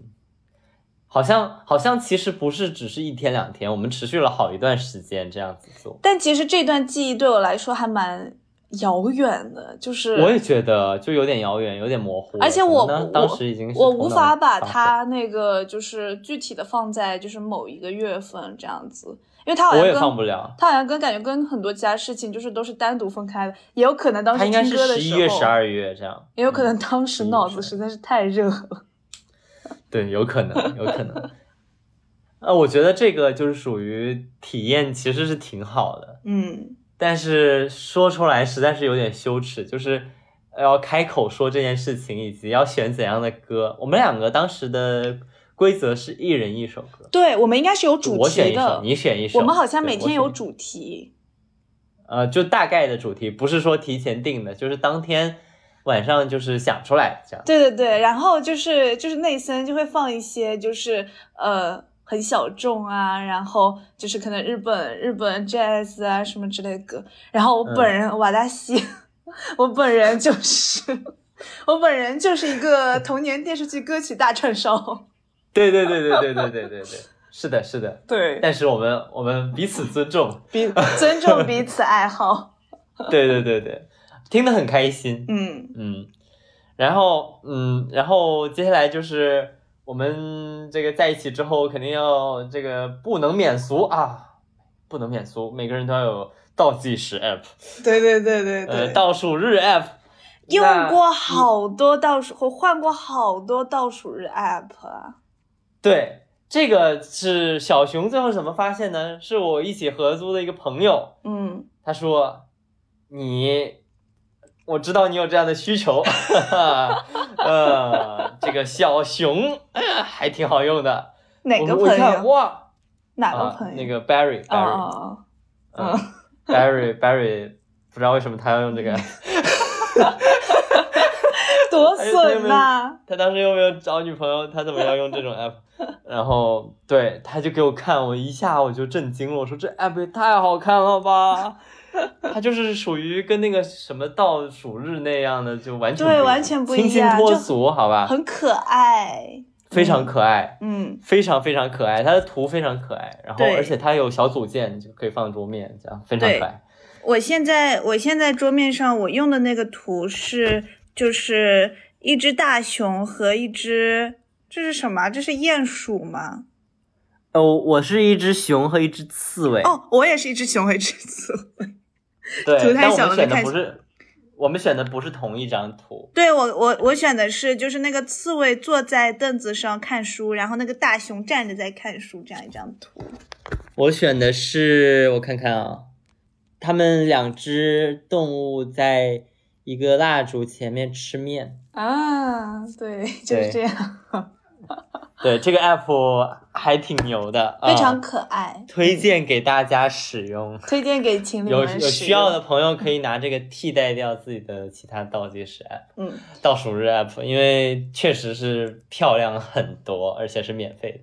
A: 好像好像其实不是只是一天两天，我们持续了好一段时间这样子做。
B: 但其实这段记忆对我来说还蛮遥远的，就是
A: 我也觉得就有点遥远，有点模糊。
B: 而且我我
A: 当时已经
B: 我无法把它那个就是具体的放在就是某一个月份这样子，因为它好像
A: 我也
B: 跟
A: 放不了。
B: 它好像跟感觉跟很多其他事情就是都是单独分开的，也有可能当时听歌的时候，
A: 十一月、十二月这样。
B: 也有可能
A: 嗯
B: 当时脑子实在是太热了。[LAUGHS]
A: 对，有可能，有可能。[LAUGHS] 呃，我觉得这个就是属于体验，其实是挺好的，
B: 嗯
A: 但是说出来实在是有点羞耻，就是要开口说这件事情，以及要选怎样的歌。我们两个当时的规则是一人一首歌，
B: 对，我们应该是有主题的
A: 我选一首，你选一首。
B: 我们好像每天有主题。
A: 呃，就大概的主题，不是说提前定的，就是当天晚上就是想出来这样。
B: 对对对，然后就是就是内森就会放一些就是呃很小众啊，然后就是可能日本日本 jazz 啊什么之类的歌，然后我本
A: 嗯
B: 人、瓦达西，我本人就是 [LAUGHS] 我本人就是一个童年电视剧歌曲大串烧，
A: 对对对对对对对对对，是的，是的。
B: 对，
A: 但是我们我们彼此尊重，
B: 彼 [LAUGHS] 尊重彼此爱好，
A: 对对对对，听得很开心。
B: 嗯
A: 嗯，然后嗯，然后接下来就是我们这个在一起之后，肯定要这个不能免俗啊，不能免俗，每个人都要有倒计时 app，
B: 对对对对
A: 呃，
B: 对，
A: 倒数日 app。
B: 用过好多倒数，我换过好多倒数日 app 啊，
A: 对，这个是小熊最后怎么发现呢？是我一起合租的一个朋友，
B: 嗯
A: 他说你，我知道你有这样的需求，哈哈，呃，这个小熊，呃，还挺好用的。
B: 哪个朋友？
A: 哇，啊
B: 哪个朋友？
A: 那个 Barry
B: 哦
A: Barry，、
B: 哦哦，
A: 嗯 Barry Barry，不知道为什么他要用这个，[LAUGHS]
B: 多损呐！
A: 他当时又没有找女朋友，他怎么要用这种 app？[LAUGHS] 然后对，他就给我看，我一下我就震惊了，我说这 app 也太好看了吧！[LAUGHS] 它就是属于跟那个什么倒数日那样的，就完全
B: 对完全不一样
A: 清新脱俗，好吧？
B: 很可爱。
A: 非常可爱，
B: 嗯，
A: 非常非常可爱，它的图非常可爱，然后而且它有小组件，就可以放桌面，这样非常可爱。
B: 我现在我现在桌面上我用的那个图是就是一只大熊和一只这是什么？这是鼹鼠吗？
A: 哦，我是一只熊和一只刺猬，
B: 哦，我也是一只熊和一只刺猬。[LAUGHS]
A: 对，
B: 图太
A: 但我们选的
B: 小了太
A: 不是，我们选的不是同一张图。
B: 对我我我选的是就是那个刺猬坐在凳子上看书，然后那个大熊站着在看书这样一张图。
A: 我选的是，我看看啊，他们两只动物在一个蜡烛前面吃面。
B: 啊，对，就是这样，[LAUGHS]
A: 对，这个 app 还挺牛的，
B: 非常
A: 啊
B: 可爱，
A: 推荐给大家使用。
B: 推荐给情侣
A: 有
B: 们使
A: 有需要的朋友可以拿这个替代掉自己的其他倒计时 app、
B: 嗯，
A: 倒数日 app，因为确实是漂亮很多，而且是免费的。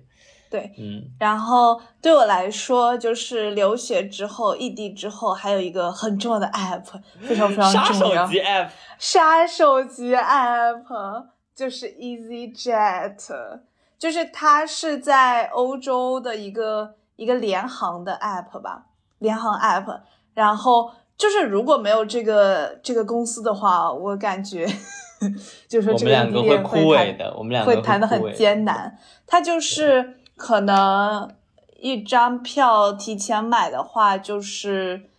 B: 对。
A: 嗯，
B: 然后对我来说，就是留学之后、异地之后，还有一个很重要的 app，非常非常
A: 杀
B: 重要
A: 手。级 app，
B: 杀手级 app 就是 EasyJet，就是它是在欧洲的一个一个联航的 app 吧，联航 app。然后就是如果没有这个这个公司的话，我感觉 [LAUGHS] 就是
A: 我们
B: 这个
A: 两个会枯萎的，我们两个
B: 会谈的很艰难。它就是可能一张票提前买的话，就是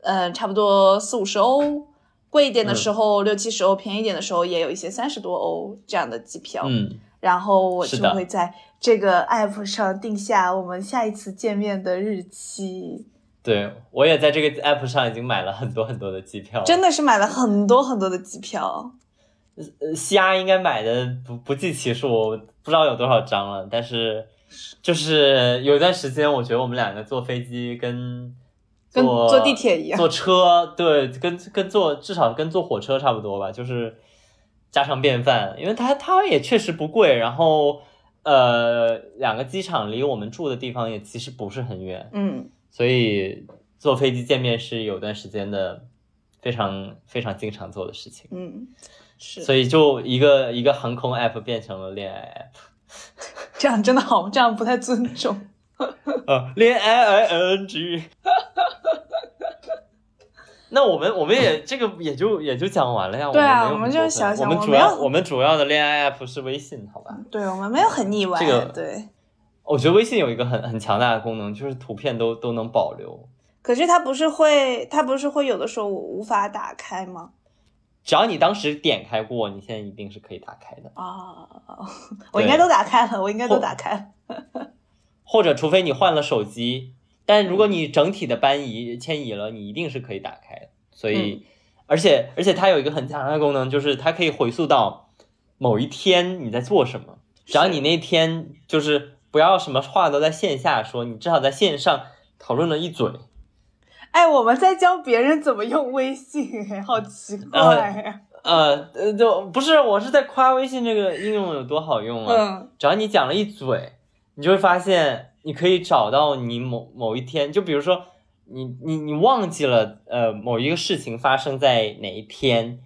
B: 呃差不多四五十欧，贵一点的
A: 嗯
B: 时候六七十欧，便宜一点的时候也有一些三十多欧这样的机票。
A: 嗯，
B: 然后我就会在这个 app 上定下我们下一次见面的日期。
A: 对我也在这个 app 上已经买了很多很多的机票，
B: 真的是买了很多很多的机票。
A: 呃，虾应该买的不不计其数，我不知道有多少张了。但是就是有一段时间，我觉得我们两个坐飞机跟
B: 跟
A: 坐
B: 坐地铁一样
A: 坐车对，跟跟坐至少跟坐火车差不多吧，就是家常便饭。因为它它也确实不贵，然后呃，两个机场离我们住的地方也其实不是很远，
B: 嗯，
A: 所以坐飞机见面是有段时间的非常非常经常做的事情。
B: 嗯，是
A: 所以就一个一个航空 app 变成了恋爱 app，[LAUGHS]
B: 这样真的好，这样不太尊重。[LAUGHS]
A: 呃，恋爱 ing，那我们我们也 [LAUGHS] 这个也就也就讲完了呀。
B: 对啊，
A: 我
B: 们就想想，
A: 我们主要我们主要的恋爱 app 是微信，好吧？
B: 对我们没有很腻歪。
A: 这个
B: 对，
A: 我觉得微信有一个很很强大的功能，就是图片都都能保留。
B: 可是它不是会，它不是会有的时候我无法打开吗？
A: 只要你当时点开过，你现在一定是可以打开的
B: 啊！我应该都打开了，我应该都打开
A: 了。或者，除非你换了手机，但如果你整体的搬移迁移了，你一定是可以打开的。所以，而且而且它有一个很强的功能，就是它可以回溯到某一天你在做什么。只要你那天就是不要什么话都在线下说，你至少在线上讨论了一嘴。
B: 哎，我们在教别人怎么用微信，好奇怪
A: 呀！呃呃，就不是我是在夸微信这个应用有多好用
B: 啊！嗯，
A: 只要你讲了一嘴，你就会发现你可以找到你某某一天，就比如说你你你忘记了呃某一个事情发生在哪一天，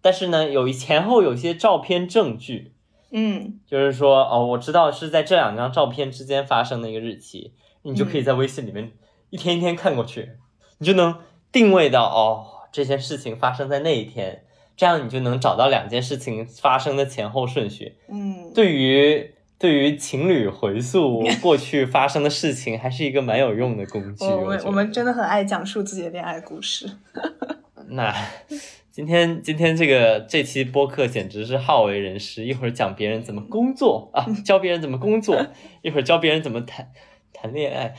A: 但是呢有 [LAUGHS] 前后有些照片证据，
B: 嗯，
A: 就是说哦我知道是在这两张照片之间发生的一个日期，你就可以在微信里面一天一天看过去。你就能定位到哦，这件事情发生在那一天，这样你就能找到两件事情发生的前后顺序。
B: 嗯，
A: 对于对于情侣回溯 [LAUGHS] 过去发生的事情，还是一个蛮有用的工具。
B: 我们我们真的很爱讲述自己的恋爱故事。[LAUGHS]
A: 那今天今天这个这期播客简直是好为人师，一会儿讲别人怎么工作啊，[LAUGHS] 教别人怎么工作，一会儿教别人怎么谈谈恋爱。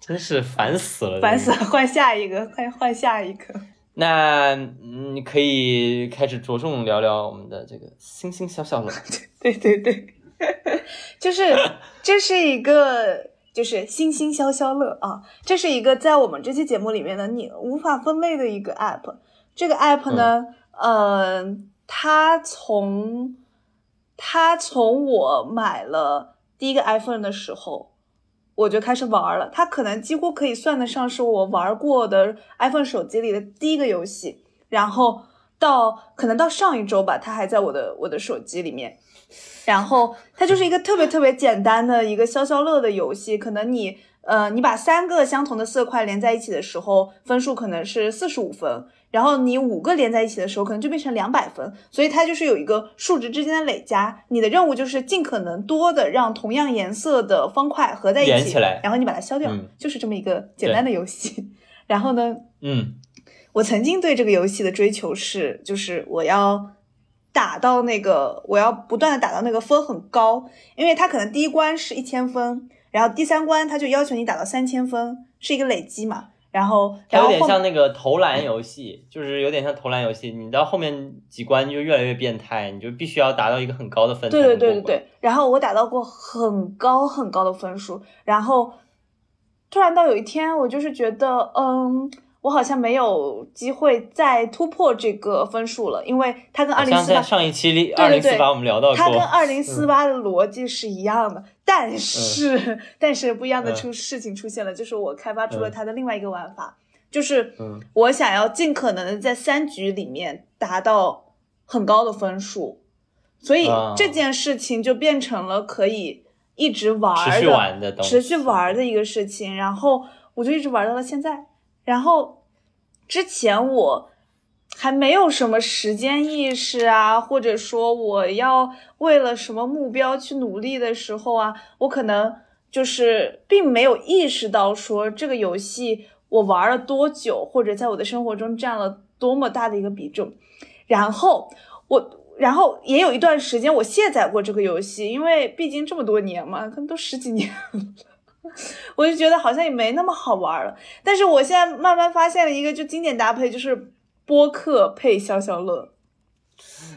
A: 真是烦死了！
B: 烦死了，换下一个，快换下一个。
A: 那你可以开始着重聊聊我们的这个星星小小了。
B: 对对对，[LAUGHS] 就是这是一个就是星星消消乐啊，这是一个在我们这期节目里面呢你无法分类的一个 app。这个 app 呢，呃，它从它从我买了第一个 iPhone 的时候。我就开始玩了，它可能几乎可以算得上是我玩过的 iPhone 手机里的第一个游戏。然后到可能到上一周吧，它还在我的我的手机里面。然后它就是一个特别特别简单的一个消消乐的游戏，可能你呃你把三个相同的色块连在一起的时候，分数可能是四十五分。然后你五个连在一起的时候，可能就变成两百分，所以它就是有一个数值之间的累加。你的任务就是尽可能多的让同样颜色的方块合在一
A: 起，
B: 然后你把它消掉，就是这么一个简单的游戏。[LAUGHS] 然后呢，
A: 嗯，
B: 我曾经对这个游戏的追求是，就是我要打到那个，我要不断的打到那个分很高，因为它可能第一关是一千分，然后第三关它就要求你打到三千分，是一个累积嘛。然后，
A: 它有点像那个投篮游戏，就是有点像投篮游戏。你到后面几关就越来越变态，你就必须要达到一个很高的分。
B: 对对对对对。然后我打到过很高很高的分数，然后突然到有一天，我就是觉得，嗯，我好像没有机会再突破这个分数了，因为它跟二零四八
A: 上一期里二零四八我们聊到过，
B: 它跟二零四八的逻辑是一样的。但是，但是不一样的出事情出现了，就是我开发出了它的另外一个玩法，就是我想要尽可能的在三局里面达到很高的分数，所以这件事情就变成了可以一直玩的、
A: 持续玩的、
B: 持续玩的一个事情。然后我就一直玩到了现在。然后之前我。还没有什么时间意识啊，或者说我要为了什么目标去努力的时候啊，我可能就是并没有意识到说这个游戏我玩了多久，或者在我的生活中占了多么大的一个比重。然后我，然后也有一段时间我卸载过这个游戏，因为毕竟这么多年嘛，可能都十几年了，[LAUGHS] 我就觉得好像也没那么好玩了。但是我现在慢慢发现了一个就经典搭配，就是。播客配消消乐，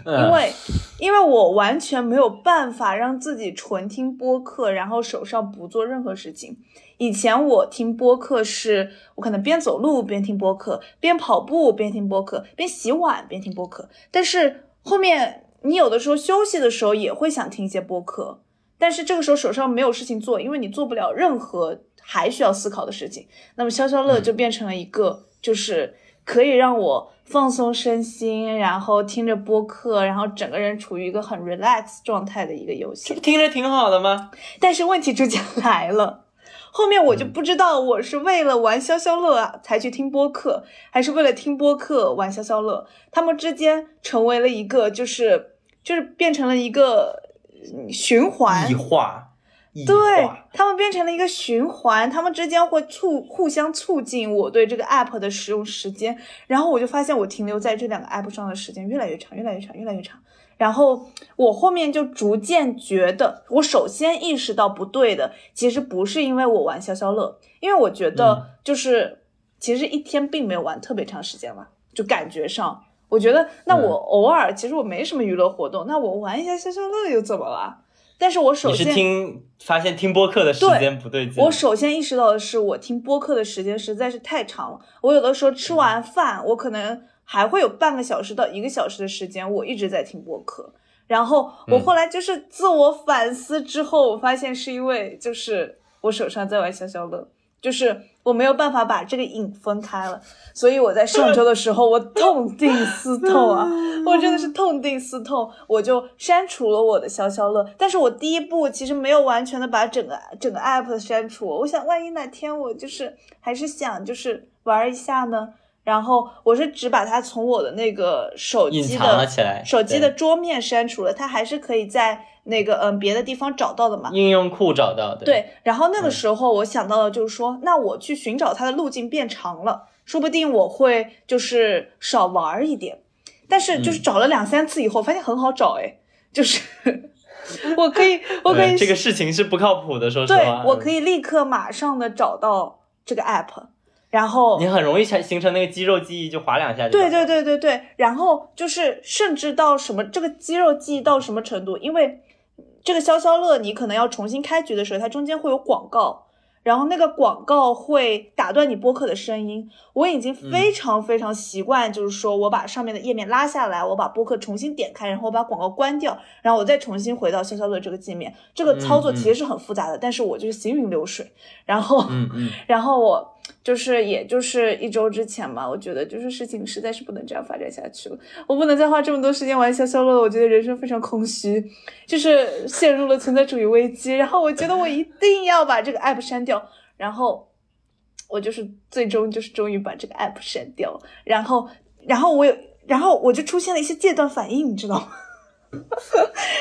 B: 因为因为我完全没有办法让自己纯听播客，然后手上不做任何事情。以前我听播客是，我可能边走路边听播客，边跑步边听播客，边洗碗边听播客。但是后面你有的时候休息的时候也会想听一些播客，但是这个时候手上没有事情做，因为你做不了任何还需要思考的事情。那么消消乐就变成了一个，就是可以让我。放松身心，然后听着播客，然后整个人处于一个很 relax 状态的一个游戏，
A: 听着挺好的吗？[LAUGHS]
B: 但是问题逐渐 [LAUGHS] 来了，后面我就
A: 嗯
B: 不知道我是为了玩消消乐啊才去听播客，还是为了听播客玩消消乐。他们之间成为了一个，就是就是变成了一个嗯循环
A: 异。化，
B: 对
A: 化，
B: 他们变成了一个循环，他们之间会促互相促进我对这个 app 的使用时间，然后我就发现我停留在这两个 app 上的时间越来越长，越来越长，越来越长。然后我后面就逐渐觉得，我首先意识到不对的，其实不是因为我玩消消乐，因为我觉
A: 嗯
B: 得就是、其实一天并没有玩特别长时间嘛，就感觉上，我觉得那我
A: 嗯
B: 偶尔其实我没什么娱乐活动，那我玩一下消消乐又怎么了？但是我首
A: 你是
B: 先
A: 听发现听播客的时间不对劲，
B: 我首先意识到的是，我听播客的时间实在是太长了。我有的时候吃完饭，我可能还会有半个小时到一个小时的时间，我一直在听播客。然后我
A: 嗯
B: 后来就是自我反思之后，我发现是因为就是我手上在玩消消乐，就是我没有办法把这个瘾分开了。所以我在上周的时候，我痛定思痛啊，我真的是痛定思痛，我就删除了我的消消乐。但是我第一步其实没有完全的把整个整个 app 删除，我想万一哪天我就是还是想就是玩一下呢。然后我是只把它从我的那个手机的手机的桌面删除了，它还是可以在那个嗯别的地方找到的嘛。
A: 应用库找到的，
B: 对，然后那个
A: 嗯。
B: 时候我想到的就是说，那我去寻找它的路径变长了，说不定我会就是少玩儿一点。但是就是
A: 嗯
B: 找了两三次以后，发现很好找，哎，就是 [LAUGHS] 我可以，我可以
A: 对这个事情是不靠谱的，说实话对，
B: 我可以立刻马上的找到这个 app，然后
A: 你很容易形形成那个肌肉记忆，就划两下就
B: 对对对对对，然后就是甚至到什么这个肌肉记忆到什么程度，因为这个消消乐你可能要重新开局的时候，它中间会有广告。然后那个广告会打断你播客的声音，我已经
A: 嗯
B: 非常非常习惯，就是说我把上面的页面拉下来，我把播客重新点开，然后我把广告关掉，然后我再重新回到消消乐这个界面。这个操作其实是很复杂的，但是我就是行云流水。然后，[LAUGHS] 然后我就是，也就是一周之前嘛，我觉得就是事情实在是不能这样发展下去了，我不能再花这么多时间玩消消乐了，我觉得人生非常空虚，就是陷入了存在主义危机。然后我觉得我一定要把这个 app 删掉，然后我就是最终就是终于把这个 app 删掉了，然后，然后我有，然后我就出现了一些戒断反应，你知道吗？[LAUGHS]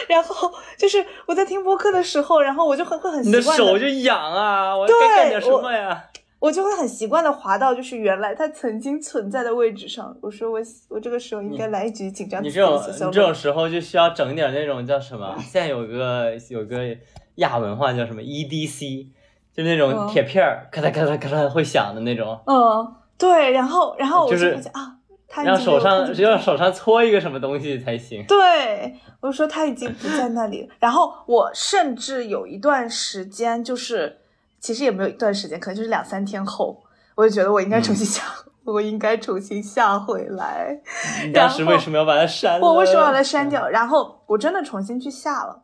B: 然后就是我在听播客的时候，然后我就很会很习
A: 你的手就痒啊，我
B: 对
A: 该干点什么呀？
B: 我就会很习惯的滑到就是原来它曾经存在的位置上。我说我我这个时候应该来一局紧张
A: 你这种你这种时候就需要整点那种叫什么？现在有个有个亚文化叫什么 EDC，就那种
B: 嗯
A: 铁片儿咔嗒咔嗒咔嗒会响的那种，
B: 嗯，对，然后然后我
A: 就是
B: 发现啊，他已
A: 让手上
B: 只
A: 要手上搓一个什么东西才行。
B: 对，我说他已经不在那里了。然后我甚至有一段时间，就是其实也没有一段时间，可能就是两三天后，我就觉得我应该重
A: 嗯
B: 新下，[LAUGHS] 我应该重新下回来。
A: 你当时为什么要把它删了？
B: 我为什么要把它删掉？然后我真的重新去下了，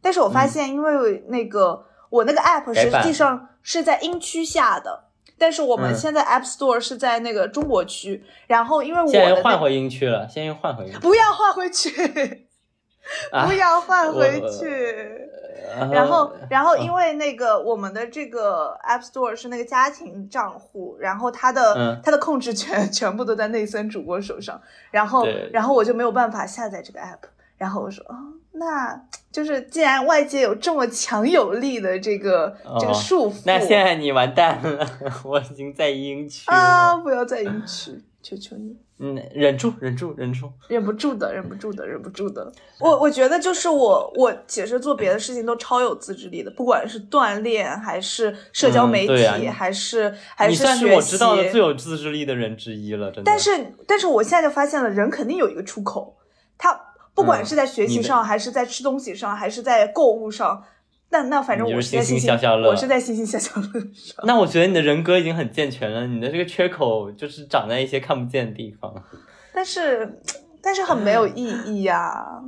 B: 但是我发现，因为那个、我那个 app 实际上是在英区下的，但是我们
A: 嗯
B: 现在 App Store 是在那个中国区。然后因为我
A: 现在又换回英区了，现在又换回英区。
B: 不要换回去，[LAUGHS]
A: 啊
B: 不要换回去。
A: 然
B: 然后，然后
A: 嗯。
B: 因为那个我们的这个 App Store 是那个家庭账户，然后它的、
A: 嗯。
B: 它的控制权 [LAUGHS] 全部都在内森主播手上，然后然后我就没有办法下载这个 App，然后我说啊、那就是既然外界有这么强有力的这个、这个
A: 哦
B: 束缚，
A: 那现在你完蛋了，[LAUGHS] 我已经在英区
B: 啊，不要在英区，求求你。
A: 嗯，忍住，忍住，忍住。
B: 忍不住的，忍不住的，忍不住的。我我觉得就是我，我其实做别的事情都超有自制力的，不管是锻炼还是社交
A: 嗯
B: 媒体，还是还是学
A: 算是我知道的
B: 习
A: 最有自制力的人之一了，真的。
B: 但是但是我现在就发现了，人肯定有一个出口，他不管
A: 嗯
B: 是在学习上，还是在吃东西上，还是在购物上，那那反正我是在
A: 欣欣
B: 欣欣
A: 消消乐
B: 我是在欣欣消消乐上。
A: 那我觉得你的人格已经很健全了，你的这个缺口就是长在一些看不见的地方。
B: 但是但是很没有意义呀、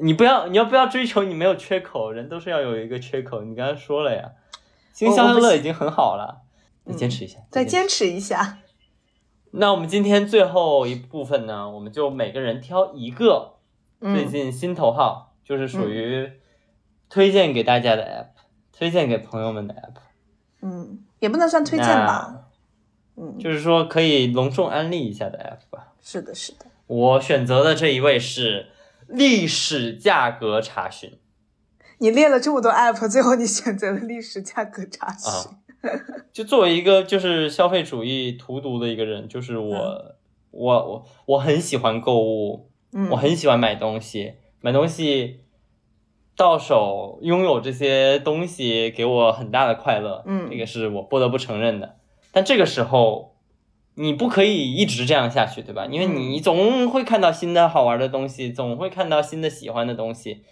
A: 你不要，你要不要追求你没有缺口？人都是要有一个缺口。你刚才说了呀，欣欣消消乐已经很好了，再
B: 嗯
A: 坚持一下，
B: 再
A: 坚
B: 坚持一下。
A: 那我们今天最后一部分呢，我们就每个人挑一个最
B: 嗯
A: 近心头好，就是属于推荐给大家的 app，推荐给朋友们的 app。
B: 嗯，也不能算推荐吧。嗯，
A: 就是说可以隆重安利一下的 app 吧。
B: 是的，是的。
A: 我选择的这一位是历史价格查询。
B: 你列了这么多 app，最后你选择了历史价格查询。
A: 啊，就作为一个就是消费主义荼毒的一个人，就是我，
B: 嗯
A: 我我我很喜欢购物，
B: 嗯，
A: 我很喜欢买东西，买东西到手拥有这些东西给我很大的快乐，
B: 嗯
A: 这个是我不得不承认的。但这个时候，你不可以一直这样下去，对吧？因为你总会看到新的好玩的东西，总会看到新的喜欢的东西，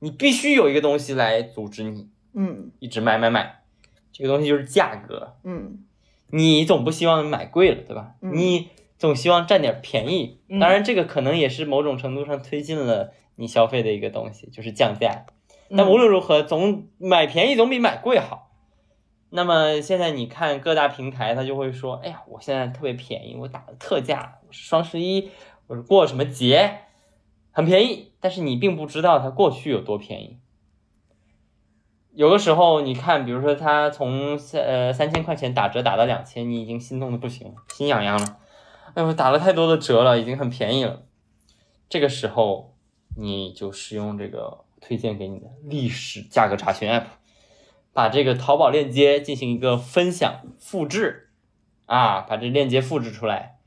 A: 你必须有一个东西来阻止你
B: 嗯
A: 一直买买买。这个东西就是价格，
B: 嗯
A: 你总不希望买贵了，对吧？
B: 嗯
A: 你总希望占点便宜。
B: 嗯
A: 当然，这个可能也是某种程度上推进了你消费的一个东西，就是降价。
B: 嗯，
A: 但无论如何，总买便宜总比买贵好。那么现在你看各大平台，他就会说：“哎呀，我现在特别便宜，我打的特价，我是双十一，我是过什么节，很便宜。”但是你并不知道它过去有多便宜。有的时候，你看，比如说它从三呃三千块钱打折打到两千，你已经心动的不行，心痒痒了。哎呦，打了太多的折了，已经很便宜了。这个时候，你就使用这个推荐给你的历史价格查询 app，把这个淘宝链接进行一个分享复制，啊，把这链接复制出来，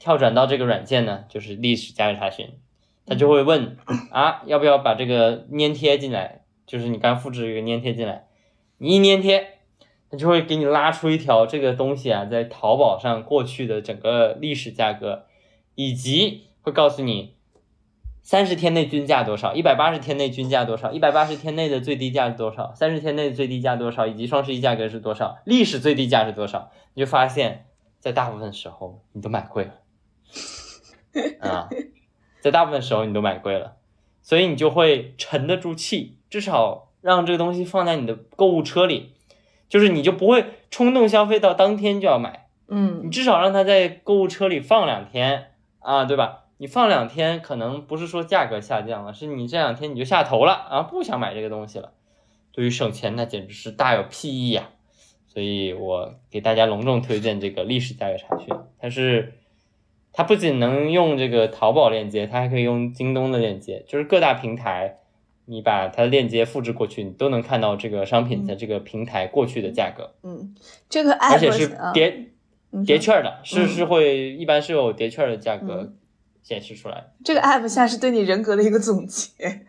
A: 跳转到这个软件呢，就是历史价格查询，它就会问啊，要不要把这个粘贴进来，就是你刚复制一个粘贴进来，你一粘贴，它就会给你拉出一条这个东西啊，在淘宝上过去的整个历史价格，以及会告诉你三十天内均价多少，一百八十天内均价多少，一百八十天内的最低价是多少，三十天内的最低价多少，以及双十一价格是多少，历史最低价是多少，你就发现，在大部分时候你都买贵了，[LAUGHS] 啊，在大部分时候你都买贵了，所以你就会沉得住气，至少让这个东西放在你的购物车里，就是你就不会冲动消费到当天就要买。嗯。你
B: 嗯
A: 至少让它在购物车里放两天啊，对吧？你放两天，可能不是说价格下降了，是你这两天你就下头了啊，不想买这个东西了。对于省钱，那简直是大有裨益呀、所以我给大家隆重推荐这个历史价格查询，它是它不仅能用这个淘宝链接，它还可以用京东的链接，就是各大平台，你把它的链接复制过去，你都能看到这个商品在这个平台过去的价格，
B: 嗯，这个 app
A: 而且是
B: 啊
A: 叠叠券的，是
B: 嗯。
A: 是会一般是有叠券的价格
B: 嗯
A: 显示出来。
B: 这个 app 现在是对你人格的一个总结，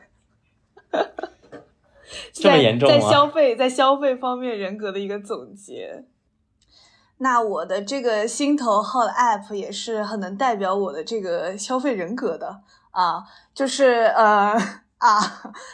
B: [LAUGHS]
A: 这么严重吗
B: 在在消费在消费方面人格的一个总结。那我的这个心头好的 app 也是很能代表我的这个消费人格的啊，就是呃啊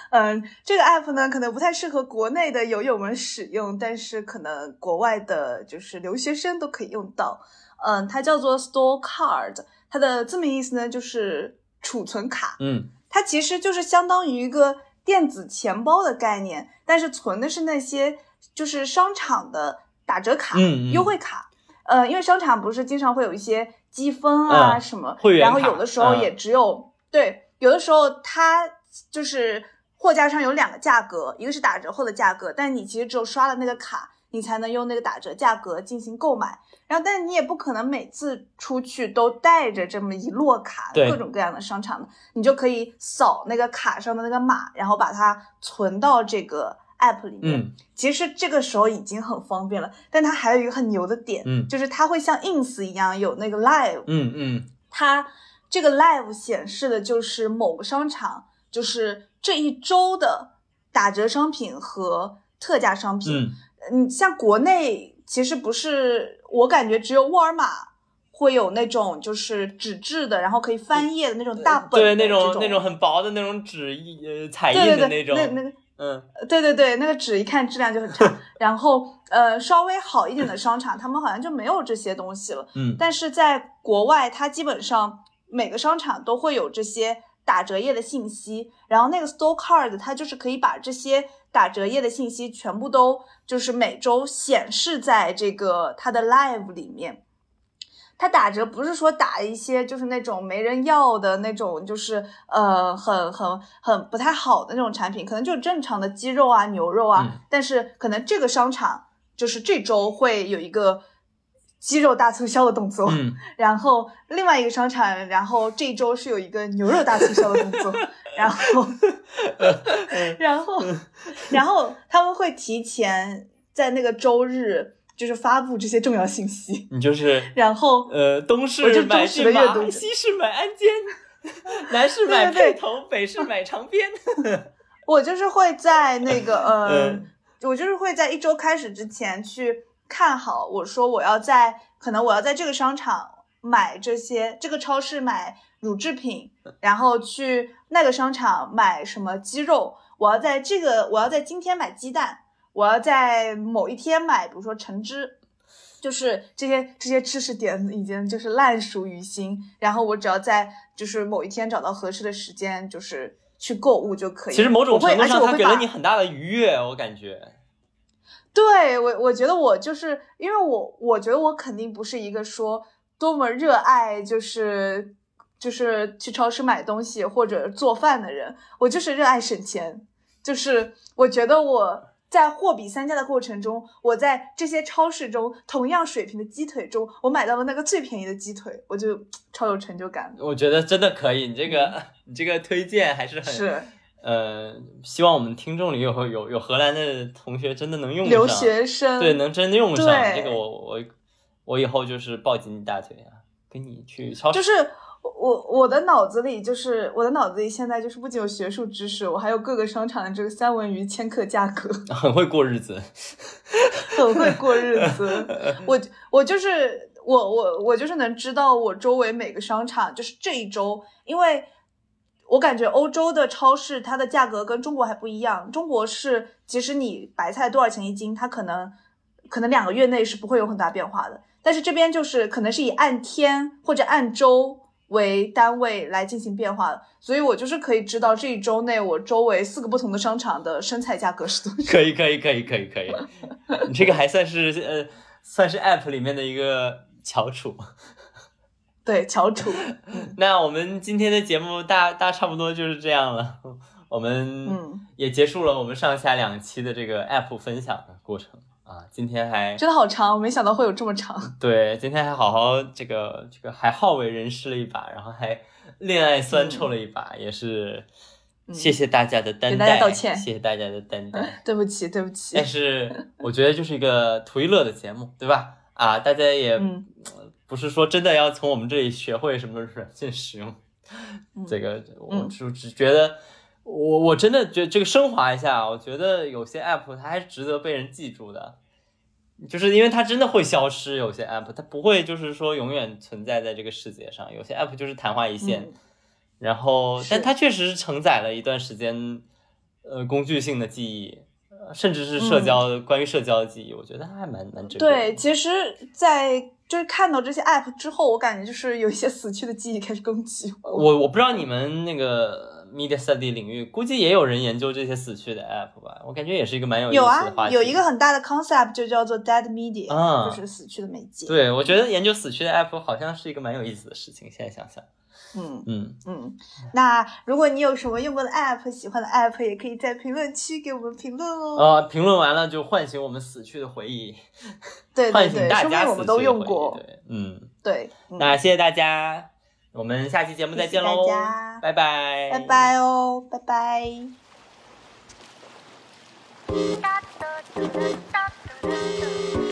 B: 嗯、这个 app 呢可能不太适合国内的友友们使用，但是可能国外的就是留学生都可以用到。嗯，它叫做 Store Card，它的字面意思呢就是储存卡。
A: 嗯
B: 它其实就是相当于一个电子钱包的概念，但是存的是那些就是商场的打折卡、
A: 嗯嗯
B: 优惠卡。呃，因为商场不是经常会有一些积分啊
A: 嗯
B: 什么，然后有的时候
A: 嗯
B: 也只有、对，有的时候它就是货架上有两个价格，一个是打折后的价格，但你其实只有刷了那个卡，你才能用那个打折价格进行购买。然后，但是你也不可能每次出去都带着这么一摞卡，各种各样的商场的，你就可以扫那个卡上的那个码，然后把它存到这个 app 里面。
A: 嗯
B: 其实这个时候已经很方便了，但它还有一个很牛的点，
A: 嗯
B: 就是它会像 ins 一样有那个 live，
A: 嗯嗯
B: 它这个 live 显示的就是某个商场，就是这一周的打折商品和特价商品。
A: 嗯
B: 嗯，像国内其实不是，我感觉只有沃尔玛会有那种就是纸质的，然后可以翻页的那种大本的
A: 对，那
B: 种
A: 种那种很薄的那种纸印呃彩印的种，
B: 对那那个
A: 嗯
B: 对对对，那个纸一看质量就很差。[LAUGHS] 然后呃，稍微好一点的商场，他们好像就没有这些东西了。
A: 嗯
B: 但是在国外，它基本上每个商场都会有这些打折页的信息，然后那个 Store Card 它就是可以把这些打折页的信息全部都就是每周显示在这个它的 Live 里面。它打折不是说打一些就是那种没人要的那种，就是呃很很很不太好的那种产品，可能就是正常的鸡肉啊、牛肉啊。
A: 嗯
B: 但是可能这个商场就是这周会有一个鸡肉大促销的动作，
A: 嗯，
B: 然后另外一个商场，然后这一周是有一个牛肉大促销的动作，[LAUGHS] 然后，然后，然后他们会提前在那个周日就是发布这些重要信息，
A: 你就是
B: 然后
A: 呃，东市买骏马，西市买鞍鞯，南市买辔头，北市买长鞭。[LAUGHS]
B: 我就是会在那个呃，
A: 嗯。
B: 我就是会在一周开始之前去看好，我说我要在可能我要在这个商场买这些，这个超市买乳制品，然后去那个商场买什么鸡肉，我要在这个我要在今天买鸡蛋，我要在某一天买，比如说橙汁。就是这些这些知识点已经就是烂熟于心，然后我只要在就是某一天找到合适的时间，就是去购物就可以。
A: 其实某种程度上，它给了你很大的愉悦，我感觉。
B: 对我，我觉得我就是因为我，我觉得我肯定不是一个说多么热爱就是就是去超市买东西或者做饭的人，我就是热爱省钱。就是我觉得我在货比三家的过程中，我在这些超市中同样水平的鸡腿中，我买到了那个最便宜的鸡腿，我就超有成就感。
A: 我觉得真的可以，你这个你这个推荐还是很
B: 是
A: 呃，希望我们听众里有有有荷兰的同学真的能用上。
B: 留，学生，
A: 对，能真的用上。这个我我我以后就是抱紧你大腿啊，跟你去超市，
B: 就是我我的脑子里就是我的脑子里现在就是不仅有学术知识，我还有各个商场的这个三文鱼千克价格，[LAUGHS]
A: 很会过日子。[LAUGHS]
B: 很会过日子。[LAUGHS] 我我就是我我我就是能知道我周围每个商场，就是这一周，因为我感觉欧洲的超市它的价格跟中国还不一样。中国是即使你白菜多少钱一斤，它可能可能两个月内是不会有很大变化的。但是这边就是可能是以按天或者按周为单位来进行变化的，所以我就是可以知道这一周内我周围四个不同的商场的生菜价格是多少。
A: 可以可以可以可以可以，你这个还算是呃算是 App 里面的一个翘楚。
B: 对，翘楚。[LAUGHS]
A: 那我们今天的节目大大差不多就是这样了，我们
B: 嗯
A: 也结束了我们上下两期的这个 App 分享的过程啊。今天还
B: 真的好长，我没想到会有这么长。[LAUGHS]
A: 对，今天还好好这个这个还好为人师了一把，然后还恋爱酸臭了一把，也是谢谢大家的担待，
B: 给大家道歉
A: 谢谢大家的担待。
B: 对不起，对不起
A: 但。是我觉得就是一个图一乐的节目，对吧？啊，大家也
B: 嗯
A: 不是说真的要从我们这里学会什么软件使用，
B: 嗯
A: 这个我就只觉得，我我真的觉得这个升华一下，我觉得有些 app 它还是值得被人记住的，就是因为它真的会消失，有些 app 它不会就是说永远存在在这个世界上，有些 app 就是昙花一现，
B: 嗯
A: 然后但它确实是承载了一段时间，呃，工具性的记忆。呃甚至是社交、关于社交的记忆，我觉得还蛮蛮珍贵
B: 对，其实，在就是看到这些 app 之后，我感觉就是有一些死去的记忆开始攻击我。
A: 我我不知道你们那个 media study 领域，估计也有人研究这些死去的 app 吧？我感觉也是一个蛮有意思的话
B: 啊，
A: 题。
B: 有一个很大的 concept 就叫做 dead media，、
A: 啊
B: 就是死去的媒介。
A: 对，我觉得研究死去的 app 好像是一个蛮有意思的事情。现在想想，
B: 嗯
A: 嗯，
B: 嗯，那如果你有什么用过的 app、喜欢的 app，也可以在评论区给我们评论哦。
A: 呃，评论完了就唤醒我们死去的回忆，
B: 对对对，[LAUGHS]
A: 唤醒大
B: 说不定我们都用过。
A: 对，嗯，
B: 对，嗯
A: 那谢谢大家，我们下期节目再见喽
B: 谢谢大家，
A: 拜拜，
B: 拜。拜哦，拜拜。
C: 天